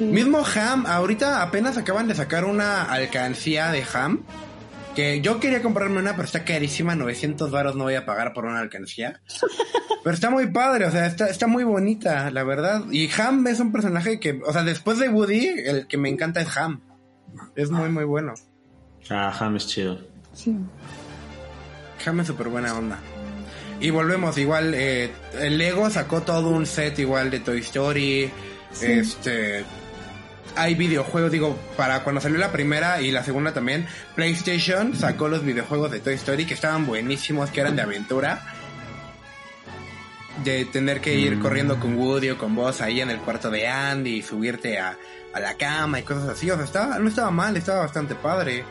Sí. Mismo Ham, ahorita apenas acaban de sacar una alcancía de Ham. Que yo quería comprarme una, pero está carísima, 900 varos no voy a pagar por una alcancía. *laughs* Pero está muy padre, o sea, está, está muy bonita, la verdad. Y Ham es un personaje que, o sea, después de Woody, el que me encanta es Ham. Es muy, muy bueno. Ah, Ham es chido. Sí. Ham es súper buena onda. Y volvemos, igual, eh, el Lego sacó todo un set igual de Toy Story. Sí. Este. Hay videojuegos, digo, para cuando salió la primera y la segunda también, PlayStation sacó los videojuegos de Toy Story que estaban buenísimos, que eran de aventura. De tener que ir Mm. corriendo con Woody o con Buzz ahí en el cuarto de Andy y subirte a, a la cama y cosas así. O sea, estaba, no estaba mal, estaba bastante padre.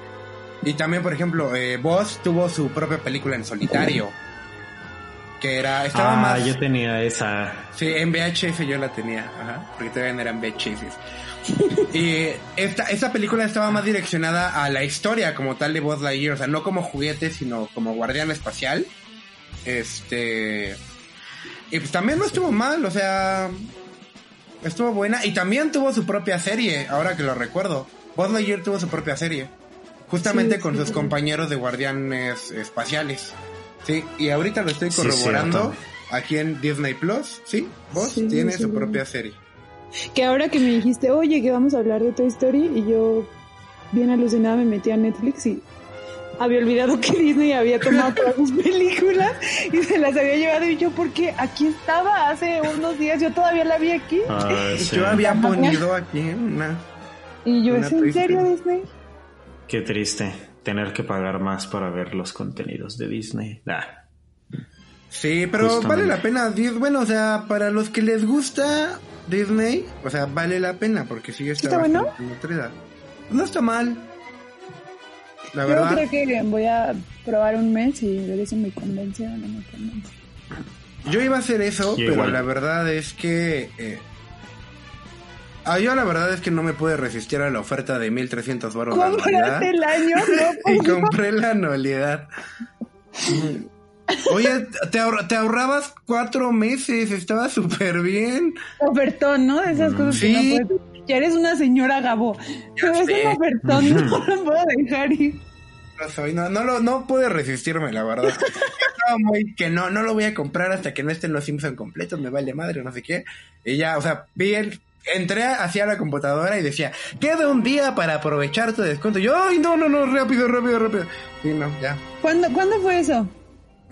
Y también, por ejemplo, eh, tuvo su propia película en solitario. Que era, estaba ah, más... yo tenía esa. Sí, en VHS yo la tenía, ajá, porque todavía no eran VHS. Y esta, esta película estaba más direccionada a la historia como tal de Buzz Lightyear, o sea, no como juguete, sino como guardián espacial. Este... Y pues también no estuvo mal, o sea... Estuvo buena y también tuvo su propia serie, ahora que lo recuerdo. Buzz Lightyear tuvo su propia serie. Justamente Sí, con sí. sus compañeros de guardianes espaciales. Sí, y ahorita lo estoy corroborando aquí en Disney Plus. Sí, Sí, tiene su propia serie. Que ahora que me dijiste, oye, que vamos a hablar de Toy Story, y yo, bien alucinada, me metí a Netflix y había olvidado que *laughs* Disney había tomado todas sus películas y se las había llevado. Y yo, porque aquí estaba hace unos días, yo todavía la vi aquí. Ah, *laughs* sí. Yo había ponido aquí una. Y yo, Una ¿es en serio Disney? Qué triste tener que pagar más para ver los contenidos de Disney. Sí, pero Justamente. vale la pena. Bueno, o sea, para los que les gusta Disney, o sea, vale la pena porque sigue está, ¿Está bueno? nutrida. No está mal. La Yo verdad. creo que voy a probar un mes y ver si me convence o no me convence. Yo iba a hacer eso, pero igual. la verdad es que. eh, ah, yo la verdad es que no me pude resistir a la oferta de 1300 baros de anualidad. ¿Compraste el año? No, *laughs* y compré la anualidad. Oye, te, ahor- te ahorrabas cuatro meses, estaba súper bien. ofertón, ¿no? De esas cosas Sí. que no puedes. Ya eres una señora Gabo. Pero es un ofertón, no lo puedo dejar ir. no soy, no, no, lo, no pude resistirme, la verdad. Estaba muy que no, no lo voy a comprar hasta que no estén los Simpson completos, me vale madre, no sé qué. Y ya, o sea, vi el, entré hacia la computadora y decía, queda un día para aprovechar tu descuento. Y yo, ay, no, no, no, rápido, rápido, rápido. Y no, ya. ¿Cuándo, ¿Cuándo fue eso?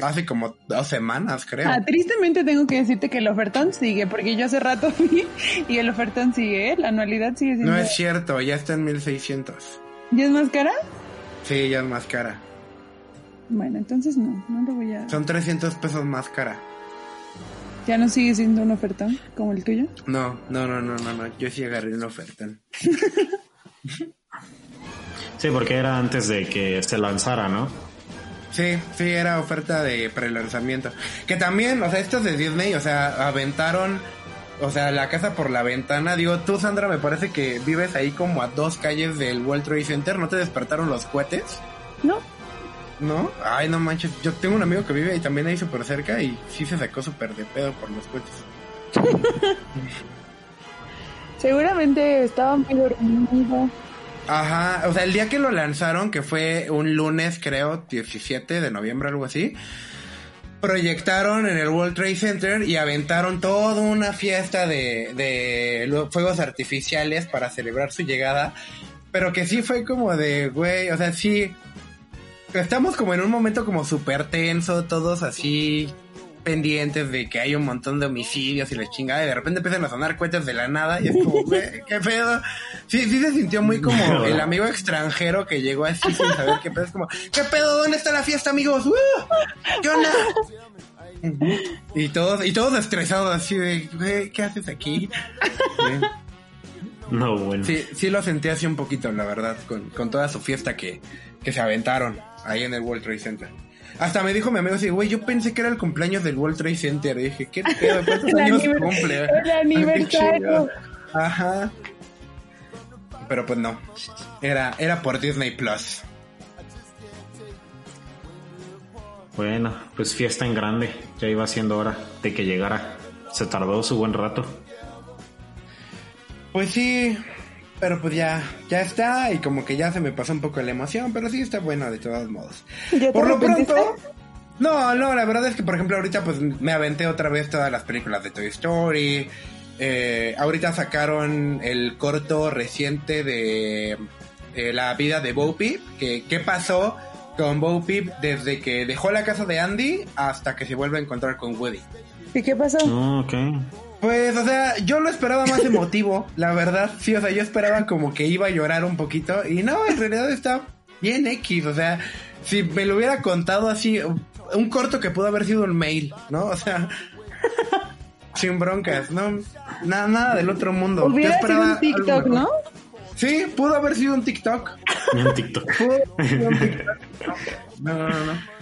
Hace como dos semanas, creo. Ah, tristemente tengo que decirte que el ofertón sigue, porque yo hace rato *laughs* vi y el ofertón sigue, ¿eh? La anualidad sigue siendo... No es cierto, ya está en 1600. ¿Ya es más cara? Sí, ya es más cara. Bueno, entonces no, no lo voy a... Son 300 pesos más cara. ¿Ya no sigue siendo un ofertón como el tuyo? No, no, no, no, no, no. Yo sí agarré un ofertón. *laughs* Sí, porque era antes de que se lanzara, ¿no? Sí, sí, era oferta de prelanzamiento. Que también, o sea, estos de Disney, o sea, aventaron, o sea, la casa por la ventana. Digo, tú, Sandra, me parece que vives ahí como a dos calles del World Trade Center. ¿No te despertaron los cohetes? No. ¿No? Ay, no manches. Yo tengo un amigo que vive ahí también ahí súper cerca y sí se sacó súper de pedo por los cohetes. *laughs* Seguramente estaba muy dormido. Ajá, o sea, el día que lo lanzaron, que fue un lunes, creo, 17 de noviembre, algo así, proyectaron en el World Trade Center y aventaron toda una fiesta de, de fuegos artificiales para celebrar su llegada, pero que sí fue como de, güey, o sea, sí, estamos como en un momento como súper tenso, todos así pendientes de que hay un montón de homicidios y la chingada, y de repente empiezan a sonar cohetes de la nada, y es como, *laughs* qué pedo. Sí, sí se sintió muy como el amigo extranjero que llegó así sin saber qué pedo, es como, ¿qué pedo? ¿Dónde está la fiesta, amigos? ¡Uh! ¿Qué onda? Y todos, y todos estresados así de, ¿qué haces aquí? Sí. No, bueno. Sí, sí lo sentí así un poquito, la verdad, con, con toda su fiesta que, que se aventaron ahí en el World Trade Center. Hasta me dijo mi amigo así, güey, yo pensé que era el cumpleaños del World Trade Center. Y dije, ¿qué pedo? ¿Cuántos *laughs* El años cumple? *laughs* el aniversario. Ajá. Pero pues no. Era, era por Disney Plus. Bueno, pues fiesta en grande. Ya iba siendo hora de que llegara. Se tardó su buen rato. Pues sí, pero pues ya, ya está. Y como que ya se me pasó un poco la emoción, pero sí está bueno de todos modos. ¿Ya te Por lo pronto. No, no, la verdad es que, por ejemplo, ahorita pues me aventé otra vez todas las películas de Toy Story. Eh, ahorita sacaron el corto reciente de eh, la vida de Bo Peep. Que, ¿Qué pasó con Bo Peep desde que dejó la casa de Andy hasta que se vuelve a encontrar con Woody? ¿Y qué pasó? Oh, ok. Pues, o sea, yo lo esperaba más *laughs* emotivo, la verdad. Sí, o sea, yo esperaba como que iba a llorar un poquito. Y no, en realidad está bien X. O sea, si me lo hubiera contado así, un corto que pudo haber sido un mail, ¿no? O sea, *laughs* sin broncas, ¿no? Nada, nada del otro mundo. Yo Hubiera sido esperaba un TikTok, ¿no? Sí, pudo haber sido un TikTok. Un TikTok. Pudo haber sido un *laughs* TikTok. No, no, no. no.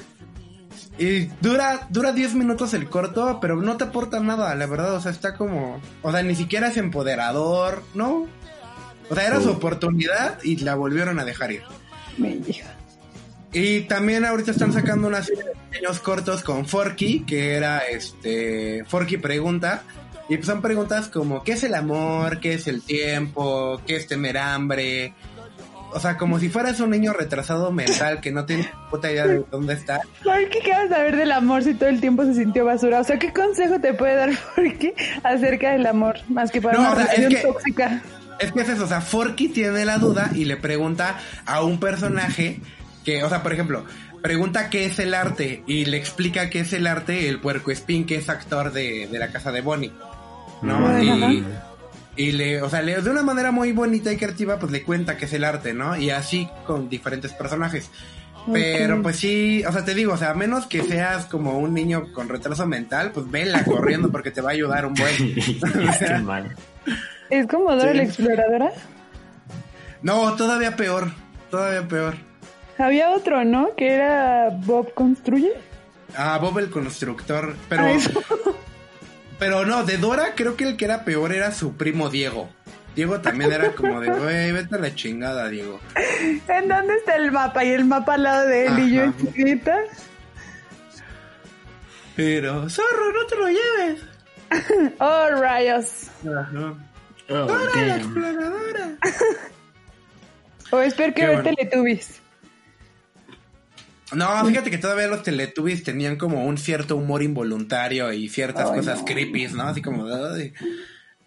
Y dura, dura 10 minutos el corto, pero no te aporta nada, la verdad. O sea, está como. O sea, ni siquiera es empoderador, ¿no? O sea, era su oportunidad y la volvieron a dejar ir. Me. Y también ahorita están sacando una serie de pequeños cortos con Forky, que era este. Forky Pregunta. Y pues son preguntas como: ¿qué es el amor? ¿Qué es el tiempo? ¿Qué es tener hambre? O sea, como si fueras un niño retrasado mental que no tiene puta idea de dónde está. ¿Por qué a ver del amor si todo el tiempo se sintió basura? O sea, ¿qué consejo te puede dar *laughs* Forky acerca del amor? Más que para No, una o sea, es relación que- tóxica. Es que es eso, o sea, Forky tiene la duda y le pregunta a un personaje que, o sea, por ejemplo, pregunta qué es el arte y le explica qué es el arte el puerco espín que es actor de, de la casa de Bonnie, ¿no? Y, y le, o sea, le, de una manera muy bonita y creativa, pues le cuenta qué es el arte, ¿no? Y así con diferentes personajes. Pero pues sí, o sea, te digo, o sea, a menos que seas como un niño con retraso mental, pues vela corriendo porque te va a ayudar un buen. *laughs* O sea. ¿Es como Dora Sí. la exploradora? no, todavía peor, todavía peor. Había otro, ¿no? Que era Bob Construye. Ah, Bob el constructor, pero Ah. Pero no, de Dora creo que el que era peor era su primo Diego. Diego también era como de, güey, vete a la chingada, Diego. ¿En dónde está el mapa? Y el mapa al lado de él y yo chiquita. Pero, zorro, no te lo lleves. *laughs* Oh, rayos. Ajá. Oh, Dora la exploradora. *laughs* O espero que Qué ver bueno. Teletubbies. No, fíjate que todavía los Teletubbies tenían como un cierto humor involuntario y ciertas Ay, cosas no. creepy, ¿no? Así como... ay.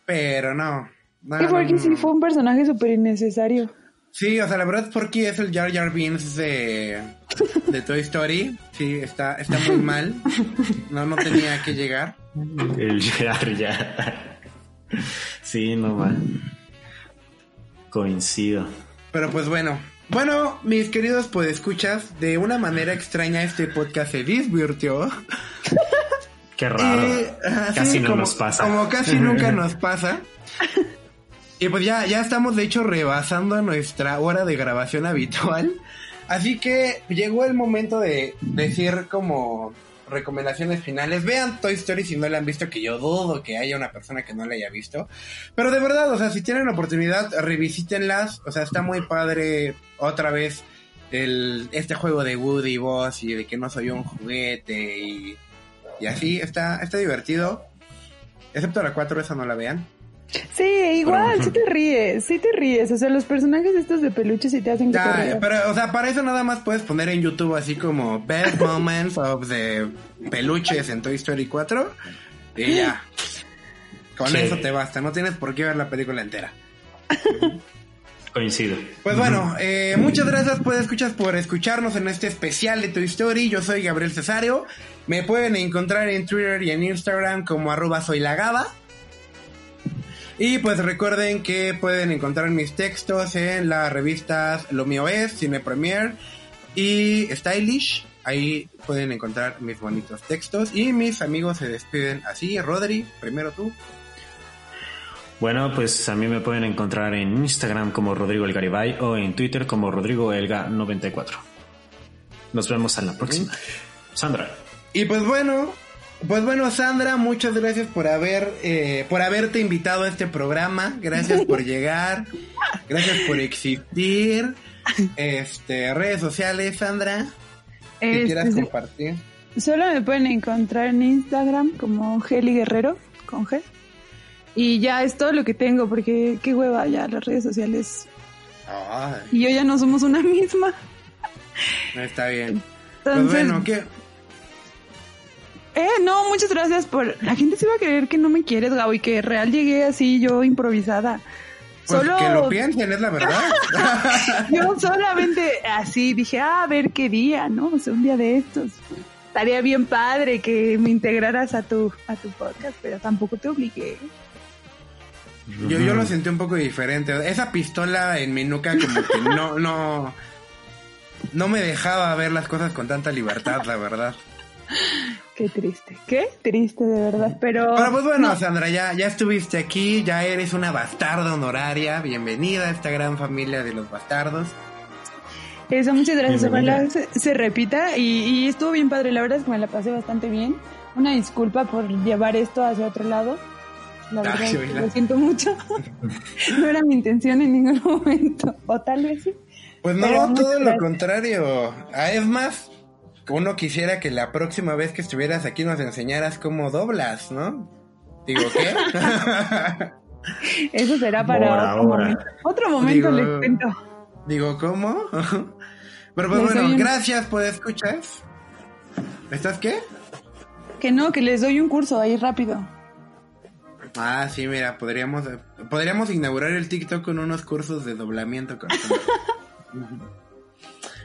Pero no. no, porque no, sí fue un personaje súper innecesario. Sí, o sea, la verdad Porky es el Jar Jar Binks de, de Toy Story. Sí, está, está muy *laughs* mal. No, no tenía que llegar. El Jar Jar. Sí, no mal. Coincido. Pero pues bueno. Bueno, mis queridos podescuchas, de una manera extraña este podcast se divirtió. Qué raro. Casi no como- nos pasa. Como casi nunca nos *laughs* pasa. Y pues ya, ya estamos de hecho rebasando nuestra hora de grabación habitual. Así que llegó el momento de decir como recomendaciones finales. Vean Toy Story si no la han visto, que yo dudo que haya una persona que no la haya visto. Pero de verdad, o sea, si tienen oportunidad, revisítenlas. O sea, está muy padre otra vez el, este juego de Woody y Buzz y de que no soy un juguete y, y así. Está, está divertido. Excepto la 4, esa no la vean. Sí, igual, Pero- sí te ríes, sí te ríes. O sea, los personajes estos de peluche sí te hacen que te Ya, rías. pero, o sea, para eso nada más puedes poner en YouTube así como Best *laughs* Moments of the Peluches en Toy Story 4 y ya. Con Sí. eso te basta, no tienes por qué ver la película entera. *laughs* Coincido. Pues bueno, eh, muchas gracias pues escuchas por escucharnos en este especial de Toy Story. Yo soy Gabriel Cesario. Me pueden encontrar en Twitter y en Instagram como arroba soy la Gaba. Y pues recuerden que pueden encontrar mis textos en las revistas Lo Mío Es, Cine Premier y Stylish. Ahí pueden encontrar mis bonitos textos. Y mis amigos se despiden así. Rodri, primero tú. Bueno, pues a mí me pueden encontrar en Instagram como Rodrigo El Garibay o en Twitter como Rodrigo Elga94. Nos vemos en la próxima. Sandra. Y pues bueno, pues bueno, Sandra, muchas gracias por haber, eh, por haberte invitado a este programa. Gracias por *laughs* llegar. Gracias por existir. Este, redes sociales, Sandra, que Este, quieras compartir. Solo me pueden encontrar en Instagram como Geli Guerrero, con G. Y ya es todo lo que tengo, porque qué hueva ya las redes sociales. Ay, Y yo ya no somos una misma. está bien. Pues Entonces, bueno, ¿qué? Eh, no, muchas gracias por... La gente se iba a creer que no me quieres, Gabo, y que real llegué así yo improvisada. Pues Solo... que lo piensen, es la verdad. *laughs* Yo solamente así dije, ah, a ver qué día, ¿no? O sea, un día de estos. Estaría bien padre que me integraras a tu, a tu podcast, pero tampoco te obligué. yo, yo lo sentí un poco diferente. Esa pistola en mi nuca como que no, no, no me dejaba ver las cosas con tanta libertad, la verdad. Qué triste, qué triste de verdad, pero... Pero pues bueno, no, Sandra, ya, ya estuviste aquí, ya eres una bastarda honoraria. Bienvenida a esta gran familia de los bastardos. eso, muchas gracias, ojalá se, se repita y, y estuvo bien padre, la verdad es que me la pasé bastante bien. Una disculpa por llevar esto hacia otro lado. La verdad, Ay, es que oíla. lo siento mucho. *laughs* no era mi intención en ningún momento, o tal vez sí. Pues no, todo lo contrario. Ah, es más, uno quisiera que la próxima vez que estuvieras aquí nos enseñaras cómo doblas, ¿no? Digo, ¿qué? *laughs* Eso será para otro ahora. momento. Otro momento Digo- les cuento. Digo, ¿cómo? *laughs* Pero pues Les bueno, un- gracias por escuchar. ¿Estás qué? Que no, que les doy un curso ahí rápido. Ah, sí, mira, podríamos, podríamos inaugurar el TikTok con unos cursos de doblamiento. con. *laughs*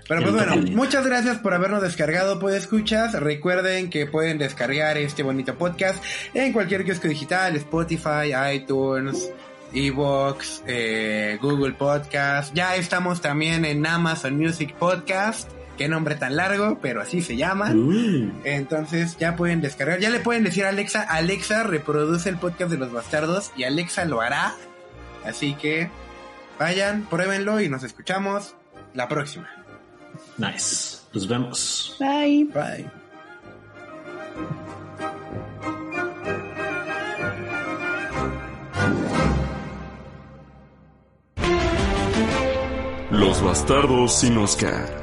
Pero pues bueno, muchas gracias por habernos descargado, pues escuchas. Recuerden que pueden descargar este bonito podcast en cualquier kiosco digital, Spotify, iTunes, Evox, eh, Google Podcast. Ya estamos también en Amazon Music Podcast. Qué nombre tan largo, pero así se llama. Entonces ya pueden descargar, ya le pueden decir a Alexa, Alexa reproduce el podcast de los bastardos y Alexa lo hará. Así que vayan, pruébenlo y nos escuchamos la próxima. Nice. Nos vemos. Bye. Bye. Los bastardos sin Oscar.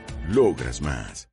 Logras más.